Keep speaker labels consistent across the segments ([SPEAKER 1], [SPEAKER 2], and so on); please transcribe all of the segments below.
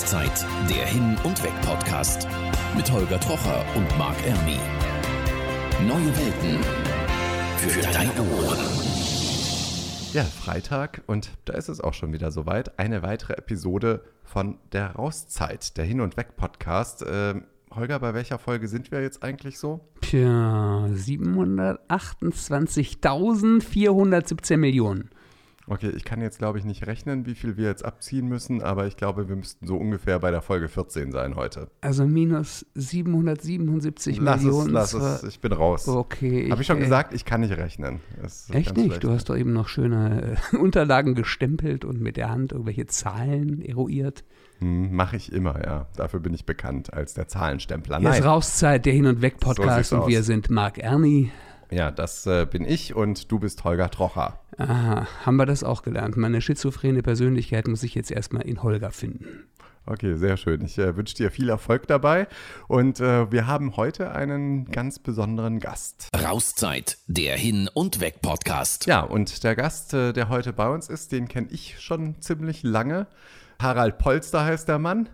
[SPEAKER 1] Rauszeit, der Hin- und Weg-Podcast. Mit Holger Trocher und Marc Ermi. Neue Welten für deine Ohren.
[SPEAKER 2] Ja, Freitag und da ist es auch schon wieder soweit. Eine weitere Episode von der Rauszeit, der Hin- und Weg-Podcast. Ähm, Holger, bei welcher Folge sind wir jetzt eigentlich so?
[SPEAKER 3] Tja, 728.417 Millionen.
[SPEAKER 2] Okay, ich kann jetzt glaube ich nicht rechnen, wie viel wir jetzt abziehen müssen, aber ich glaube, wir müssten so ungefähr bei der Folge 14 sein heute.
[SPEAKER 3] Also minus 777
[SPEAKER 2] Lass
[SPEAKER 3] Millionen.
[SPEAKER 2] es, lass es, ich bin raus.
[SPEAKER 3] Okay.
[SPEAKER 2] Habe ich schon
[SPEAKER 3] äh,
[SPEAKER 2] gesagt, ich kann nicht rechnen. Ist
[SPEAKER 3] Echt nicht?
[SPEAKER 2] schlecht.
[SPEAKER 3] Du hast doch eben noch schöne äh, Unterlagen gestempelt und mit der Hand irgendwelche Zahlen eruiert.
[SPEAKER 2] Hm, Mache ich immer, ja. Dafür bin ich bekannt als der Zahlenstempler.
[SPEAKER 3] Hier ist
[SPEAKER 2] Nein.
[SPEAKER 3] Rauszeit, der Hin- und
[SPEAKER 2] So
[SPEAKER 3] Weg-Podcast
[SPEAKER 2] sieht's
[SPEAKER 3] und wir
[SPEAKER 2] aus.
[SPEAKER 3] sind Marc Erni.
[SPEAKER 2] Ja, das äh, bin ich und du bist Holger Trocher.
[SPEAKER 3] Aha, haben wir das auch gelernt. Meine schizophrene Persönlichkeit muss ich jetzt erstmal in Holger finden.
[SPEAKER 2] Okay, sehr schön. Ich äh, wünsche dir viel Erfolg dabei. Und äh, wir haben heute einen ganz besonderen Gast.
[SPEAKER 1] Rauszeit, der Hin- und Weg-Podcast.
[SPEAKER 2] Ja, und der Gast, äh, der heute bei uns ist, den kenne ich schon ziemlich lange. Harald Polster heißt der Mann.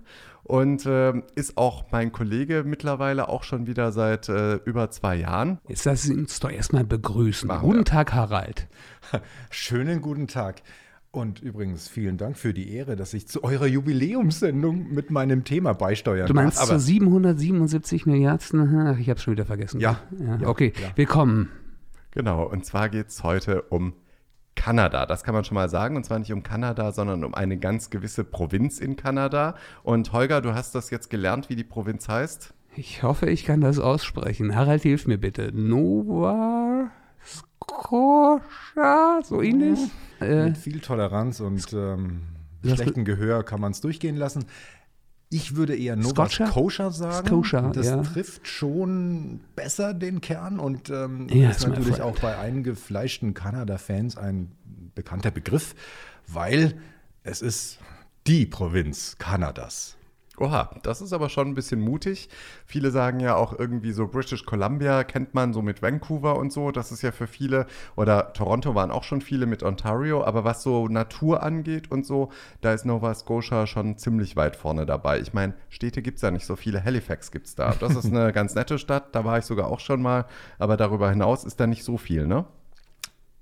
[SPEAKER 2] Und ähm, ist auch mein Kollege mittlerweile auch schon wieder seit äh, über zwei Jahren.
[SPEAKER 3] Jetzt lass uns doch erstmal begrüßen.
[SPEAKER 2] Machen
[SPEAKER 3] Guten
[SPEAKER 2] wir.
[SPEAKER 3] Tag, Harald.
[SPEAKER 4] Schönen guten Tag. Und übrigens vielen Dank für die Ehre, dass ich zu eurer Jubiläumssendung mit meinem Thema beisteuern
[SPEAKER 3] Du meinst
[SPEAKER 4] darf.
[SPEAKER 3] zur 777 Milliardsten? Ach, ich habe schon wieder vergessen.
[SPEAKER 4] Ja,
[SPEAKER 3] ja.
[SPEAKER 4] ja,
[SPEAKER 3] okay,
[SPEAKER 4] ja.
[SPEAKER 3] willkommen.
[SPEAKER 2] Genau, und zwar geht es heute um Kanada. Das kann man schon mal sagen. Und zwar nicht um Kanada, sondern um eine ganz gewisse Provinz in Kanada. Und Holger, du hast das jetzt gelernt, wie die Provinz heißt?
[SPEAKER 3] Ich hoffe, ich kann das aussprechen. Harald, hilf mir bitte. Nova Scotia, so ähnlich? Äh,
[SPEAKER 4] mit viel Toleranz und ähm, schlechtem Gehör kann man es durchgehen lassen. Ich würde eher Nova
[SPEAKER 3] Scotia?
[SPEAKER 4] Scotia sagen.
[SPEAKER 3] Scotia,
[SPEAKER 4] das
[SPEAKER 3] ja.
[SPEAKER 4] trifft schon besser den Kern und ähm,
[SPEAKER 3] Ja,
[SPEAKER 4] ist natürlich auch bei eingefleischten Kanada-Fans ein bekannter Begriff, weil es ist die Provinz Kanadas.
[SPEAKER 2] Oha, das ist aber schon ein bisschen mutig. Viele sagen ja auch irgendwie so British Columbia kennt man so mit Vancouver und so. Das ist ja für viele, oder Toronto waren auch schon viele mit Ontario. Aber was so Natur angeht und so, da ist Nova Scotia schon ziemlich weit vorne dabei. Ich meine, Städte gibt es ja nicht so viele. Halifax gibt es da. Das ist eine ganz nette Stadt. Da war ich sogar auch schon mal. Aber darüber hinaus ist da nicht so viel, ne?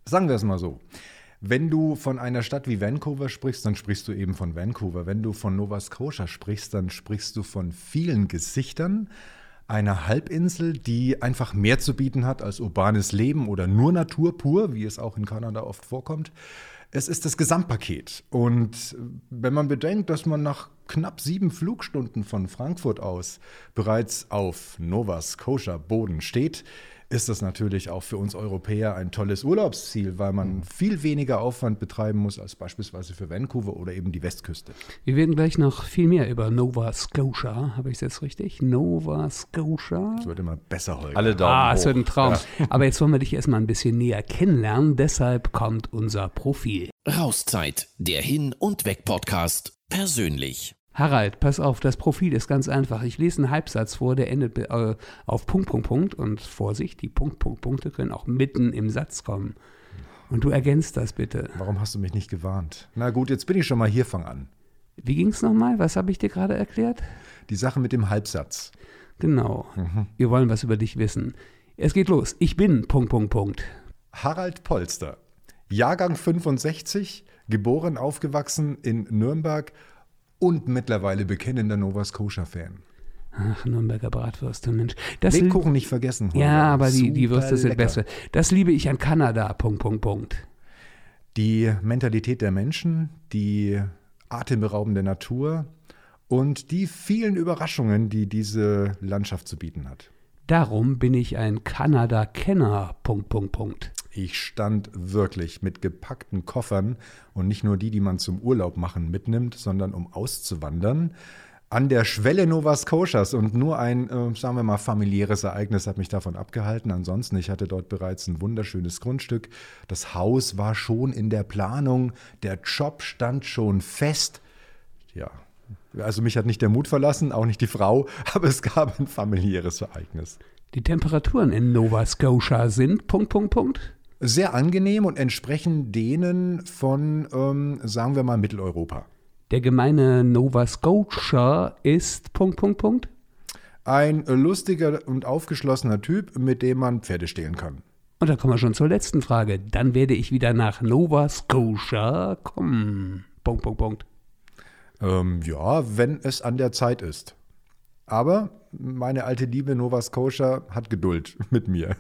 [SPEAKER 4] Sagen wir es mal so. Wenn du von einer Stadt wie Vancouver sprichst, dann sprichst du eben von Vancouver. Wenn du von Nova Scotia sprichst, dann sprichst du von vielen Gesichtern einer Halbinsel, die einfach mehr zu bieten hat als urbanes Leben oder nur Natur pur, wie es auch in Kanada oft vorkommt. Es ist das Gesamtpaket. Und wenn man bedenkt, dass man nach knapp sieben Flugstunden von Frankfurt aus bereits auf Nova Scotia Boden steht, ist das natürlich auch für uns Europäer ein tolles Urlaubsziel, weil man viel weniger Aufwand betreiben muss als beispielsweise für Vancouver oder eben die Westküste.
[SPEAKER 3] wir werden gleich noch viel mehr über Nova Scotia, habe ich es jetzt richtig? Nova Scotia?
[SPEAKER 4] Das wird immer besser heute.
[SPEAKER 2] Alle Daumen
[SPEAKER 3] Ah,
[SPEAKER 2] hoch.
[SPEAKER 3] es wird ein Traum. Aber jetzt wollen wir dich erstmal ein bisschen näher kennenlernen. Deshalb kommt unser Profil.
[SPEAKER 1] Rauszeit, der Hin- und Weg-Podcast. Persönlich.
[SPEAKER 3] Harald, pass auf, das Profil ist ganz einfach. Ich lese einen Halbsatz vor, der endet äh, auf Punkt, Punkt, Punkt. Und Vorsicht, die Punkt, Punkt, Punkte können auch mitten im Satz kommen. Und du ergänzt das bitte.
[SPEAKER 4] Warum hast du mich nicht gewarnt? Na gut, jetzt bin ich schon mal hier, fang an.
[SPEAKER 3] Wie ging es nochmal? Was habe ich dir gerade erklärt?
[SPEAKER 4] Die Sache mit dem Halbsatz.
[SPEAKER 3] Genau. Wir wollen was über dich wissen. Es geht los. Ich bin Punkt, Punkt, Punkt.
[SPEAKER 4] Harald Polster, Jahrgang 65, geboren, aufgewachsen in Nürnberg und mittlerweile bekennender Nova Scotia-Fan.
[SPEAKER 3] Ach, Nürnberger Bratwürste, Mensch. Das
[SPEAKER 4] Lebkuchen nicht vergessen. Holger.
[SPEAKER 3] Ja, aber die, die Würste sind
[SPEAKER 4] lecker.
[SPEAKER 3] besser. Das liebe ich an Kanada. Punkt, Punkt, Punkt.
[SPEAKER 4] Die Mentalität der Menschen, die atemberaubende Natur und die vielen Überraschungen, die diese Landschaft zu bieten hat.
[SPEAKER 3] Darum bin ich ein Kanada-Kenner. Punkt, Punkt, Punkt.
[SPEAKER 4] Ich stand wirklich mit gepackten Koffern und nicht nur die, die man zum Urlaub machen mitnimmt, sondern um auszuwandern. An der Schwelle Nova Scotias und nur ein, äh, sagen wir mal, familiäres Ereignis hat mich davon abgehalten. Ansonsten, ich hatte dort bereits ein wunderschönes Grundstück. Das Haus war schon in der Planung, der Job stand schon fest. Ja, also mich hat nicht der Mut verlassen, auch nicht die Frau, aber es gab ein familiäres Ereignis.
[SPEAKER 3] Die Temperaturen in Nova Scotia sind Punkt, Punkt, Punkt.
[SPEAKER 4] Sehr angenehm und entsprechen denen von, ähm, sagen wir mal, Mitteleuropa.
[SPEAKER 3] Der gemeine Nova Scotia ist Punkt, Punkt, Punkt.
[SPEAKER 4] Ein lustiger und aufgeschlossener Typ, mit dem man Pferde stehlen kann.
[SPEAKER 3] Und dann kommen wir schon zur letzten Frage. Dann werde ich wieder nach Nova Scotia kommen. Punkt, Punkt, Punkt.
[SPEAKER 4] Ähm, ja, wenn es an der Zeit ist. Aber meine alte Liebe Nova Scotia hat Geduld mit mir.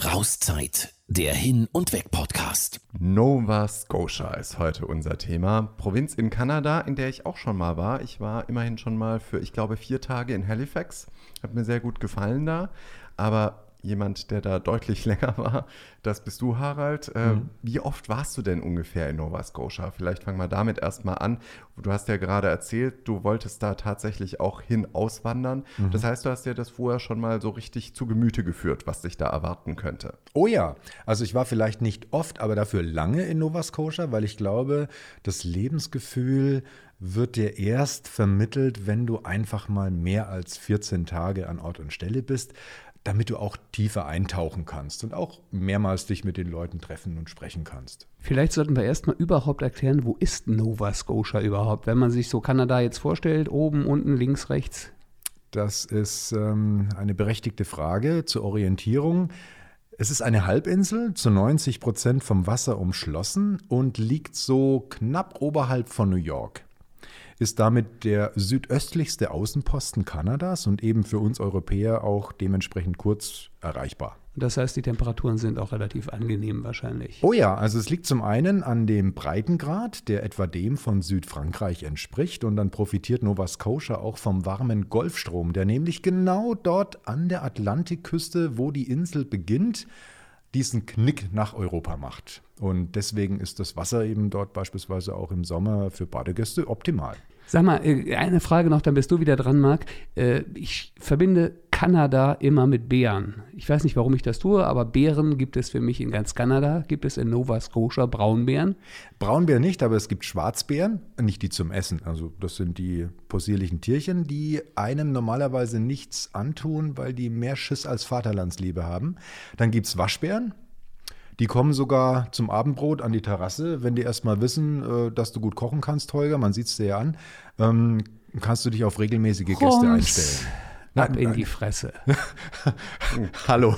[SPEAKER 1] Rauszeit, der Hin- und Weg-Podcast.
[SPEAKER 2] Nova Scotia ist heute unser Thema. Provinz in Kanada, in der ich auch schon mal war. Ich war immerhin schon mal für, ich glaube, vier Tage in Halifax. Hat mir sehr gut gefallen da. Aber jemand, der da deutlich länger war. Das bist du, Harald. Äh, mhm. Wie oft warst du denn ungefähr in Nova Scotia? Vielleicht fangen wir damit erstmal an. Du hast ja gerade erzählt, du wolltest da tatsächlich auch hin auswandern. Mhm. Das heißt, du hast dir das vorher schon mal so richtig zu Gemüte geführt, was dich da erwarten könnte.
[SPEAKER 4] Oh ja, also ich war vielleicht nicht oft, aber dafür lange in Nova Scotia, weil ich glaube, das Lebensgefühl wird dir erst vermittelt, wenn du einfach mal mehr als 14 Tage an Ort und Stelle bist damit du auch tiefer eintauchen kannst und auch mehrmals dich mit den Leuten treffen und sprechen kannst.
[SPEAKER 3] Vielleicht sollten wir erstmal überhaupt erklären, wo ist Nova Scotia überhaupt, wenn man sich so Kanada jetzt vorstellt, oben, unten, links, rechts.
[SPEAKER 4] Das ist ähm, eine berechtigte Frage zur Orientierung. Es ist eine Halbinsel, zu 90 Prozent vom Wasser umschlossen und liegt so knapp oberhalb von New York ist damit der südöstlichste Außenposten Kanadas und eben für uns Europäer auch dementsprechend kurz erreichbar.
[SPEAKER 3] Das heißt, die Temperaturen sind auch relativ angenehm wahrscheinlich.
[SPEAKER 4] Oh ja, also es liegt zum einen an dem Breitengrad, der etwa dem von Südfrankreich entspricht. Und dann profitiert Nova Scotia auch vom warmen Golfstrom, der nämlich genau dort an der Atlantikküste, wo die Insel beginnt, diesen Knick nach Europa macht. Und deswegen ist das Wasser eben dort beispielsweise auch im Sommer für Badegäste optimal.
[SPEAKER 3] Sag mal, äh, eine Frage noch, dann bist du wieder dran, Marc. Äh, ich verbinde Kanada immer mit Bären. Ich weiß nicht, warum ich das tue, aber Bären gibt es für mich in ganz Kanada. Gibt es in Nova Scotia Braunbären?
[SPEAKER 4] Braunbären nicht, aber es gibt Schwarzbären, nicht die zum Essen. Also das sind die possierlichen Tierchen, die einem normalerweise nichts antun, weil die mehr Schiss als Vaterlandsliebe haben. Dann gibt es Waschbären, die kommen sogar zum Abendbrot an die Terrasse, wenn die erstmal wissen, äh, dass du gut kochen kannst, Holger. Man sieht es dir ja an. Ähm, kannst du dich auf regelmäßige Gäste Rums. einstellen.
[SPEAKER 3] Ab in die Fresse.
[SPEAKER 4] Hallo.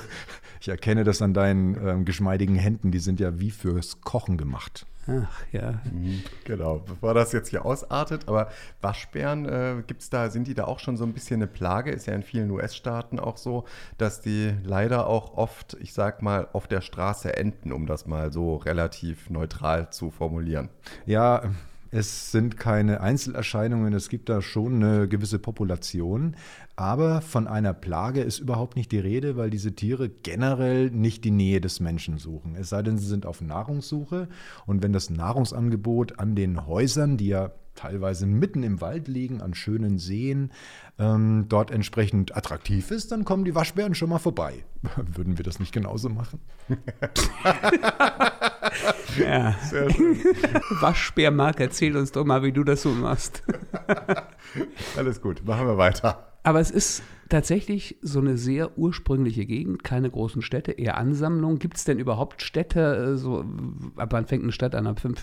[SPEAKER 4] Ich erkenne das an deinen ähm, geschmeidigen Händen. Die sind ja wie fürs Kochen gemacht.
[SPEAKER 3] Ach ja.
[SPEAKER 2] Mhm, genau, bevor das jetzt hier ausartet, aber Waschbären, äh, gibt's da, sind die da auch schon so ein bisschen eine Plage? Ist ja in vielen US-Staaten auch so, dass die leider auch oft, ich sag mal, auf der Straße enden, um das mal so relativ neutral zu formulieren.
[SPEAKER 4] Ja, es sind keine Einzelerscheinungen, es gibt da schon eine gewisse Population, aber von einer Plage ist überhaupt nicht die Rede, weil diese Tiere generell nicht die Nähe des Menschen suchen. Es sei denn, sie sind auf Nahrungssuche und wenn das Nahrungsangebot an den Häusern, die ja teilweise mitten im Wald liegen, an schönen Seen, ähm, dort entsprechend attraktiv ist, dann kommen die Waschbären schon mal vorbei. Würden wir das nicht genauso machen?
[SPEAKER 3] ja. Waschbärmark, erzähl uns doch mal, wie du das so machst.
[SPEAKER 2] Alles gut, machen wir weiter.
[SPEAKER 3] Aber es ist tatsächlich so eine sehr ursprüngliche Gegend, keine großen Städte, eher Ansammlungen. Gibt es denn überhaupt Städte, äh, so, ab wann fängt eine Stadt an, ab 5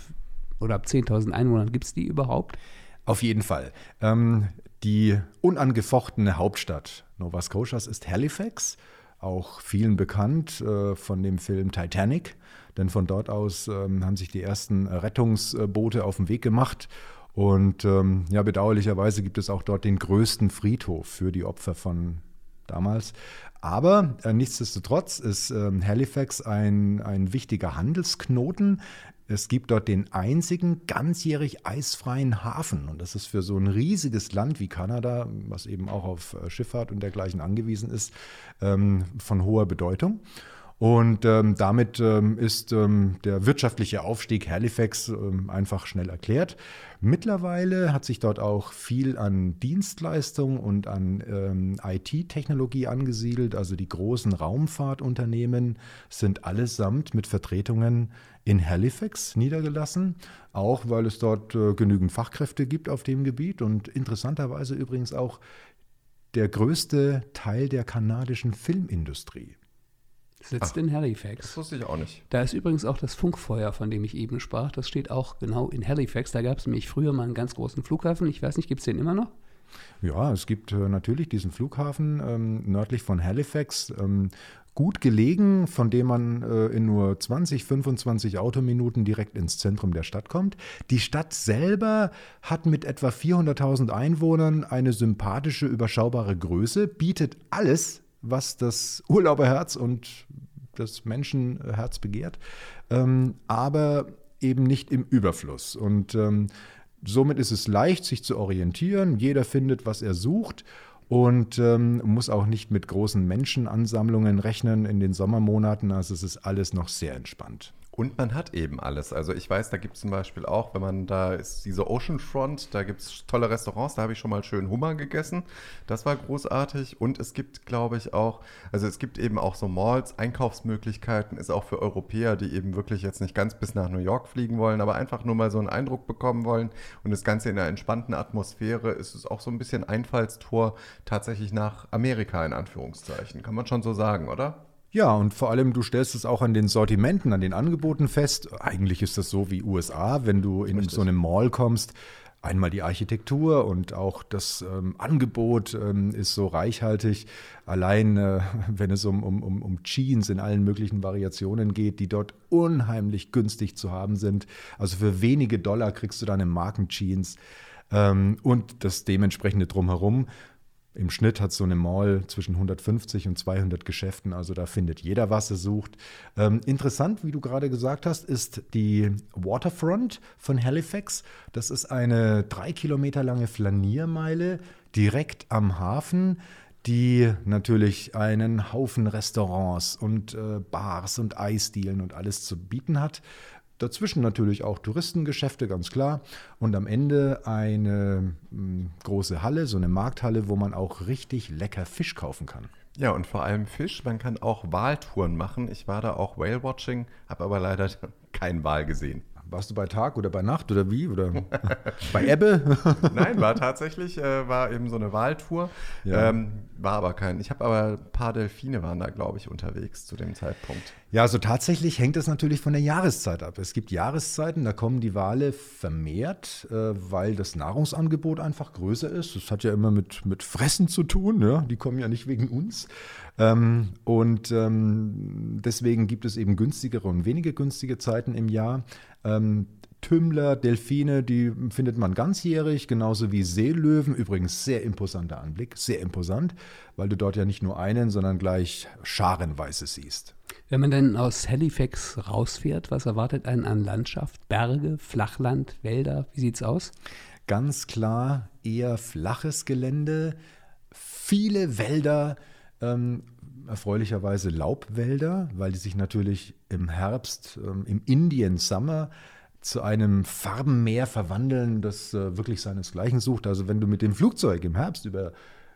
[SPEAKER 3] oder ab 10.000 Einwohnern, gibt es die überhaupt?
[SPEAKER 4] Auf jeden Fall. Ähm, die unangefochtene Hauptstadt Nova Scotias ist Halifax, auch vielen bekannt äh, von dem Film Titanic, denn von dort aus ähm, haben sich die ersten Rettungsboote auf den Weg gemacht. Und ähm, ja, bedauerlicherweise gibt es auch dort den größten Friedhof für die Opfer von damals. Aber äh, nichtsdestotrotz ist äh, Halifax ein, ein wichtiger Handelsknoten. Es gibt dort den einzigen ganzjährig eisfreien Hafen. Und das ist für so ein riesiges Land wie Kanada, was eben auch auf äh, Schifffahrt und dergleichen angewiesen ist, ähm, von hoher Bedeutung. Und ähm, damit ähm, ist ähm, der wirtschaftliche Aufstieg Halifax ähm, einfach schnell erklärt. Mittlerweile hat sich dort auch viel an Dienstleistung und an ähm, IT-Technologie angesiedelt. Also die großen Raumfahrtunternehmen sind allesamt mit Vertretungen in Halifax niedergelassen, auch weil es dort äh, genügend Fachkräfte gibt auf dem Gebiet und interessanterweise übrigens auch der größte Teil der kanadischen Filmindustrie.
[SPEAKER 3] Sitzt Ach, in Halifax.
[SPEAKER 2] Das wusste ich auch nicht.
[SPEAKER 3] Da ist übrigens auch das Funkfeuer, von dem ich eben sprach. Das steht auch genau in Halifax. Da gab es nämlich früher mal einen ganz großen Flughafen. Ich weiß nicht, gibt es den immer noch?
[SPEAKER 4] Ja, es gibt äh, natürlich diesen Flughafen ähm, nördlich von Halifax. Ähm, gut gelegen, von dem man äh, in nur 20, 25 Autominuten direkt ins Zentrum der Stadt kommt. Die Stadt selber hat mit etwa 400.000 Einwohnern eine sympathische, überschaubare Größe, bietet alles, was das Urlauberherz und das Menschenherz begehrt, ähm, aber eben nicht im Überfluss. Und ähm, somit ist es leicht, sich zu orientieren. Jeder findet, was er sucht und ähm, muss auch nicht mit großen Menschenansammlungen rechnen in den Sommermonaten. Also es ist alles noch sehr entspannt.
[SPEAKER 2] Und man hat eben alles. Also ich weiß, da gibt es zum Beispiel auch, wenn man da ist, diese Oceanfront, da gibt es tolle Restaurants, da habe ich schon mal schön Hummer gegessen. Das war großartig. Und es gibt, glaube ich, auch, also es gibt eben auch so Malls, Einkaufsmöglichkeiten, ist auch für Europäer, die eben wirklich jetzt nicht ganz bis nach New York fliegen wollen, aber einfach nur mal so einen Eindruck bekommen wollen. Und das Ganze in einer entspannten Atmosphäre ist es auch so ein bisschen Einfallstor tatsächlich nach Amerika in Anführungszeichen. Kann man schon so sagen, oder?
[SPEAKER 4] Ja, und vor allem, du stellst es auch an den Sortimenten, an den Angeboten fest. Eigentlich ist das so wie USA, wenn du in Richtig. so einem Mall kommst. Einmal die Architektur und auch das ähm, Angebot ähm, ist so reichhaltig. Allein, äh, wenn es um, um, um Jeans in allen möglichen Variationen geht, die dort unheimlich günstig zu haben sind. Also für wenige Dollar kriegst du deine Markenjeans ähm, und das dementsprechende Drumherum. Im Schnitt hat so eine Mall zwischen 150 und 200 Geschäften, also da findet jeder, was er sucht. Ähm, interessant, wie du gerade gesagt hast, ist die Waterfront von Halifax. Das ist eine drei Kilometer lange Flaniermeile direkt am Hafen die natürlich einen Haufen Restaurants und äh, Bars und Eisdielen und alles zu bieten hat. Dazwischen natürlich auch Touristengeschäfte, ganz klar. Und am Ende eine hm, große Halle, so eine Markthalle, wo man auch richtig lecker Fisch kaufen kann.
[SPEAKER 2] Ja, und vor allem Fisch. Man kann auch Waltouren machen. Ich war da auch Whale-Watching, habe aber leider keinen Wal gesehen.
[SPEAKER 4] Warst du bei Tag oder bei Nacht oder wie? Oder bei Ebbe?
[SPEAKER 2] Nein, war tatsächlich, äh, war eben so eine Wahltour. Ja. Ähm, war aber kein. Ich habe aber ein paar Delfine waren da, glaube ich, unterwegs zu dem Zeitpunkt.
[SPEAKER 4] Ja, also tatsächlich hängt es natürlich von der Jahreszeit ab. Es gibt Jahreszeiten, da kommen die Wale vermehrt, äh, weil das Nahrungsangebot einfach größer ist. Das hat ja immer mit, mit Fressen zu tun. Ja? Die kommen ja nicht wegen uns. Ähm, und ähm, deswegen gibt es eben günstigere und weniger günstige Zeiten im Jahr. Ähm, Tümmler, Delfine, die findet man ganzjährig, genauso wie Seelöwen. Übrigens sehr imposanter Anblick, sehr imposant, weil du dort ja nicht nur einen, sondern gleich scharenweise siehst.
[SPEAKER 3] Wenn man dann aus Halifax rausfährt, was erwartet einen an Landschaft? Berge, Flachland, Wälder? Wie sieht's aus?
[SPEAKER 4] Ganz klar eher flaches Gelände, viele Wälder, ähm, erfreulicherweise Laubwälder, weil die sich natürlich im Herbst, ähm, im Indian Summer zu einem Farbenmeer verwandeln, das äh, wirklich seinesgleichen sucht. Also wenn du mit dem Flugzeug im Herbst über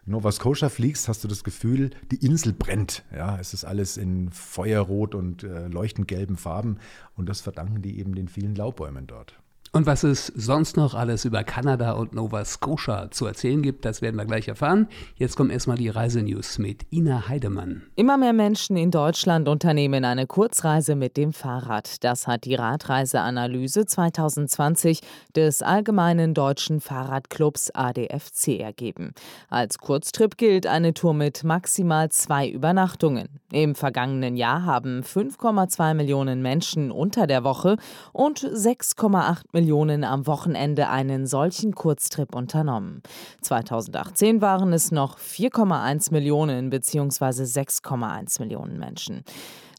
[SPEAKER 4] Nova Scotia fliegst, hast du das Gefühl, die Insel brennt. Ja, es ist alles in Feuerrot und äh, leuchtend gelben Farben und das verdanken die eben den vielen Laubbäumen dort.
[SPEAKER 3] Und was es sonst noch alles über Kanada und Nova Scotia zu erzählen gibt, das werden wir gleich erfahren. Jetzt kommen erstmal die Reisenews mit Ina Heidemann.
[SPEAKER 5] Immer mehr Menschen in Deutschland unternehmen eine Kurzreise mit dem Fahrrad. Das hat die Radreiseanalyse 2020 des Allgemeinen Deutschen Fahrradclubs ADFC ergeben. Als Kurztrip gilt eine Tour mit maximal zwei Übernachtungen. Im vergangenen Jahr haben 5,2 Millionen Menschen unter der Woche und 6,8 Millionen am Wochenende einen solchen Kurztrip unternommen. 2018 waren es noch 4,1 Millionen bzw. 6,1 Millionen Menschen.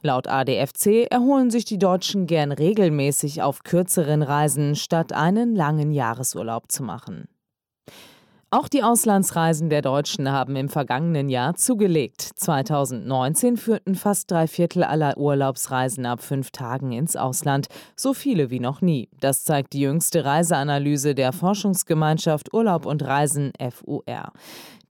[SPEAKER 5] Laut ADFC erholen sich die Deutschen gern regelmäßig auf kürzeren Reisen, statt einen langen Jahresurlaub zu machen. Auch die Auslandsreisen der Deutschen haben im vergangenen Jahr zugelegt. 2019 führten fast drei Viertel aller Urlaubsreisen ab fünf Tagen ins Ausland, so viele wie noch nie. Das zeigt die jüngste Reiseanalyse der Forschungsgemeinschaft Urlaub und Reisen FUR.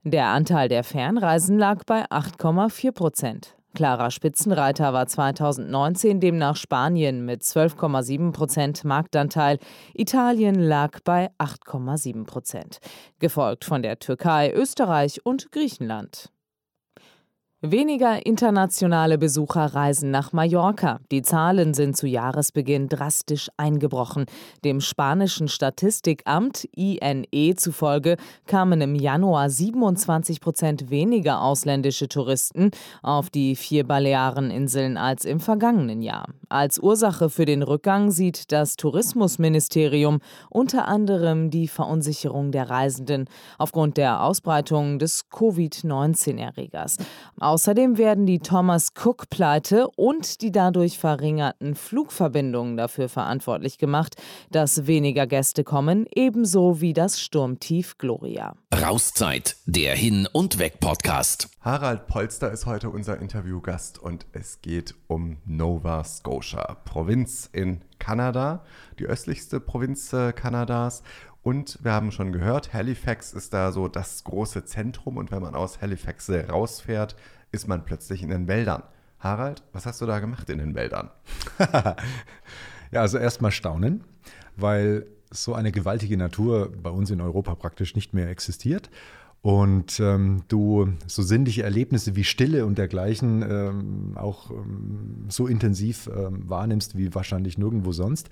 [SPEAKER 5] Der Anteil der Fernreisen lag bei 8,4 Prozent. Klarer Spitzenreiter war 2019 demnach Spanien mit 12,7 Prozent Marktanteil. Italien lag bei 8,7 Prozent. Gefolgt von der Türkei, Österreich und Griechenland. Weniger internationale Besucher reisen nach Mallorca. Die Zahlen sind zu Jahresbeginn drastisch eingebrochen. Dem spanischen Statistikamt INE zufolge kamen im Januar 27 Prozent weniger ausländische Touristen auf die vier Baleareninseln als im vergangenen Jahr. Als Ursache für den Rückgang sieht das Tourismusministerium unter anderem die Verunsicherung der Reisenden aufgrund der Ausbreitung des Covid-19-Erregers. Außerdem werden die Thomas Cook-Pleite und die dadurch verringerten Flugverbindungen dafür verantwortlich gemacht, dass weniger Gäste kommen, ebenso wie das Sturmtief Gloria.
[SPEAKER 1] Rauszeit, der Hin- und Weg-Podcast.
[SPEAKER 2] Harald Polster ist heute unser Interviewgast und es geht um Nova Scotia, Provinz in Kanada, die östlichste Provinz äh, Kanadas. Und wir haben schon gehört, Halifax ist da so das große Zentrum und wenn man aus Halifax rausfährt, ist man plötzlich in den Wäldern. Harald, was hast du da gemacht in den Wäldern?
[SPEAKER 4] ja, also erstmal staunen, weil so eine gewaltige Natur bei uns in Europa praktisch nicht mehr existiert. Und ähm, du so sinnliche Erlebnisse wie Stille und dergleichen ähm, auch ähm, so intensiv ähm, wahrnimmst wie wahrscheinlich nirgendwo sonst.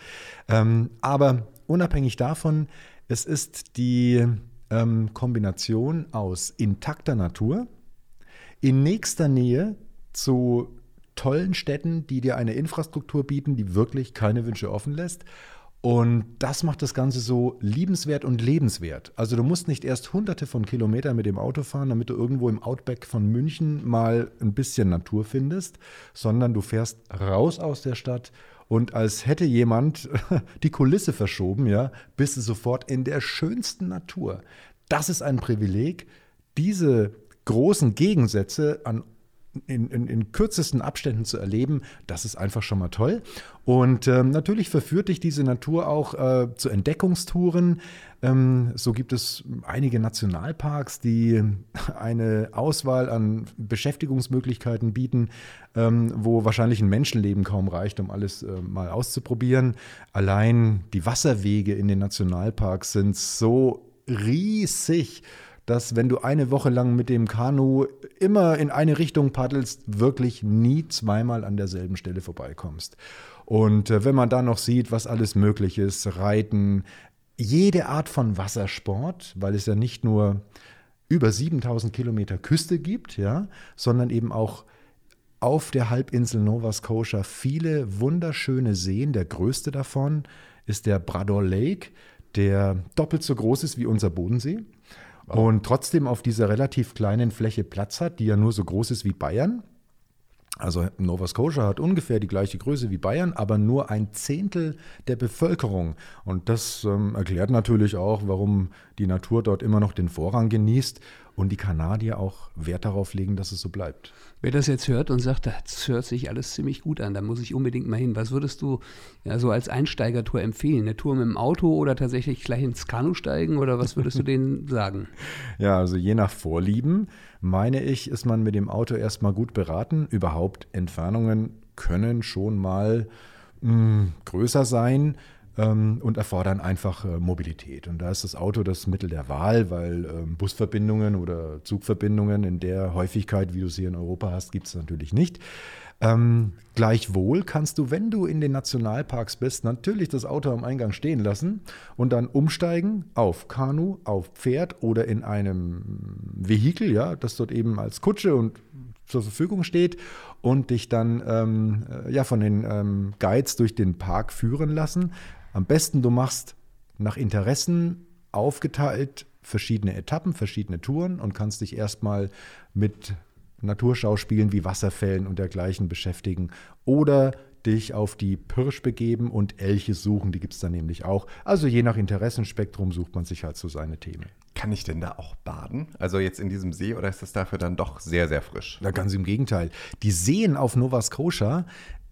[SPEAKER 4] Ähm, aber unabhängig davon, es ist die ähm, Kombination aus intakter Natur, in nächster Nähe zu tollen Städten, die dir eine Infrastruktur bieten, die wirklich keine Wünsche offen lässt. Und das macht das Ganze so liebenswert und lebenswert. Also du musst nicht erst hunderte von Kilometern mit dem Auto fahren, damit du irgendwo im Outback von München mal ein bisschen Natur findest, sondern du fährst raus aus der Stadt und als hätte jemand die Kulisse verschoben, ja, bist du sofort in der schönsten Natur. Das ist ein Privileg, diese großen Gegensätze an in, in, in, kürzesten Abständen zu erleben, das ist einfach schon mal toll. Und ähm, natürlich verführt dich diese Natur auch äh, zu Entdeckungstouren. Ähm, so gibt es einige Nationalparks, die eine Auswahl an Beschäftigungsmöglichkeiten bieten, ähm, wo wahrscheinlich ein Menschenleben kaum reicht, um alles äh, mal auszuprobieren. Allein die Wasserwege in den Nationalparks sind so riesig dass wenn du eine Woche lang mit dem Kanu immer in eine Richtung paddelst, wirklich nie zweimal an derselben Stelle vorbeikommst. Und äh, wenn man dann noch sieht, was alles möglich ist, Reiten, jede Art von Wassersport, weil es ja nicht nur über 7000 Kilometer Küste gibt, ja, sondern eben auch auf der Halbinsel Nova Scotia viele wunderschöne Seen. Der größte davon ist der Brador Lake, der doppelt so groß ist wie unser Bodensee und trotzdem auf dieser relativ kleinen Fläche Platz hat, die ja nur so groß ist wie Bayern. Also Nova Scotia hat ungefähr die gleiche Größe wie Bayern, aber nur ein Zehntel der Bevölkerung. Und das ähm, erklärt natürlich auch, warum die Natur dort immer noch den Vorrang genießt und die Kanadier auch Wert darauf legen, dass es so bleibt.
[SPEAKER 3] Wer das jetzt hört und sagt, das hört sich alles ziemlich gut an, da muss ich unbedingt mal hin. Was würdest du ja, so als Einsteigertour empfehlen? Eine Tour mit dem Auto oder tatsächlich gleich ins Kanu steigen oder was würdest du denen sagen?
[SPEAKER 4] Ja, also je nach Vorlieben, meine ich, ist man mit dem Auto erstmal gut beraten. Überhaupt Entfernungen können schon mal mh, hm, größer sein ähm, und erfordern einfach äh, Mobilität. Und da ist das Auto das Mittel der Wahl, weil ähm, Busverbindungen oder Zugverbindungen in der Häufigkeit, wie du sie in Europa hast, gibt es natürlich nicht. Ähm, gleichwohl kannst du, wenn du in den Nationalparks bist, natürlich das Auto am Eingang stehen lassen und dann umsteigen auf Kanu, auf Pferd oder in einem Vehikel, ja, das dort eben als Kutsche und zur Verfügung steht und dich dann ähm, äh, ja, von den ähm, Guides durch den Park führen lassen. Am besten du machst nach Interessen aufgeteilt verschiedene Etappen, verschiedene Touren und kannst dich erstmal mit Naturschauspielen wie Wasserfällen und dergleichen beschäftigen oder dich auf die Pirsch begeben und Elche suchen, die gibt es dann nämlich auch. Also je nach Interessenspektrum sucht man sich halt so seine Themen.
[SPEAKER 2] Kann ich denn da auch baden? Also jetzt in diesem See oder ist das dafür dann doch sehr, sehr frisch?
[SPEAKER 4] Ja, ganz im Gegenteil. Die Seen auf Nova Scotia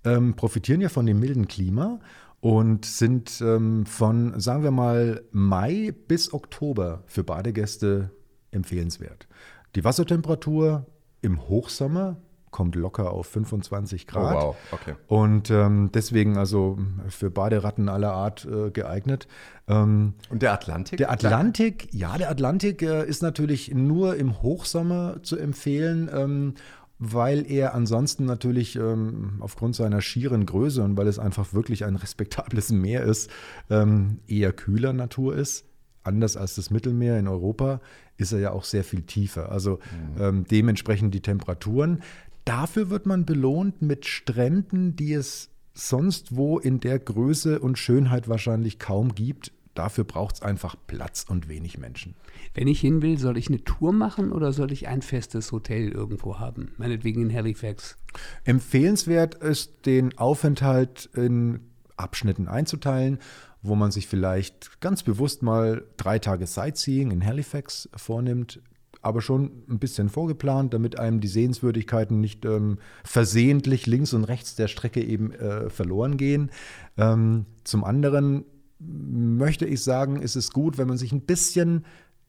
[SPEAKER 4] ähm, profitieren ja von dem milden Klima und sind ähm, von, sagen wir mal, Mai bis Oktober für Badegäste empfehlenswert. Die Wassertemperatur im Hochsommer kommt locker auf 25 Grad. Oh, wow, okay. Und ähm, deswegen also für Baderatten aller Art äh, geeignet.
[SPEAKER 2] Ähm, Und der Atlantik?
[SPEAKER 4] Der Atlantik, ja, der Atlantik äh, ist natürlich nur im Hochsommer zu empfehlen. Ähm, weil er ansonsten natürlich ähm, aufgrund seiner schieren Größe und weil es einfach wirklich ein respektables Meer ist, ähm, eher kühler Natur ist. Anders als das Mittelmeer in Europa ist er ja auch sehr viel tiefer. Also mhm. ähm, dementsprechend die Temperaturen. Dafür wird man belohnt mit Stränden, die es sonst wo in der Größe und Schönheit wahrscheinlich kaum gibt. Dafür braucht es einfach Platz und wenig Menschen.
[SPEAKER 3] Wenn ich hin will, soll ich eine Tour machen oder soll ich ein festes Hotel irgendwo haben? Meinetwegen in Halifax.
[SPEAKER 4] Empfehlenswert ist, den Aufenthalt in Abschnitten einzuteilen, wo man sich vielleicht ganz bewusst mal drei Tage Sightseeing in Halifax vornimmt, aber schon ein bisschen vorgeplant, damit einem die Sehenswürdigkeiten nicht ähm, versehentlich links und rechts der Strecke eben äh, verloren gehen. Ähm, zum anderen möchte ich sagen, ist es gut, wenn man sich ein bisschen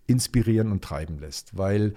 [SPEAKER 4] inspirieren und treiben lässt, weil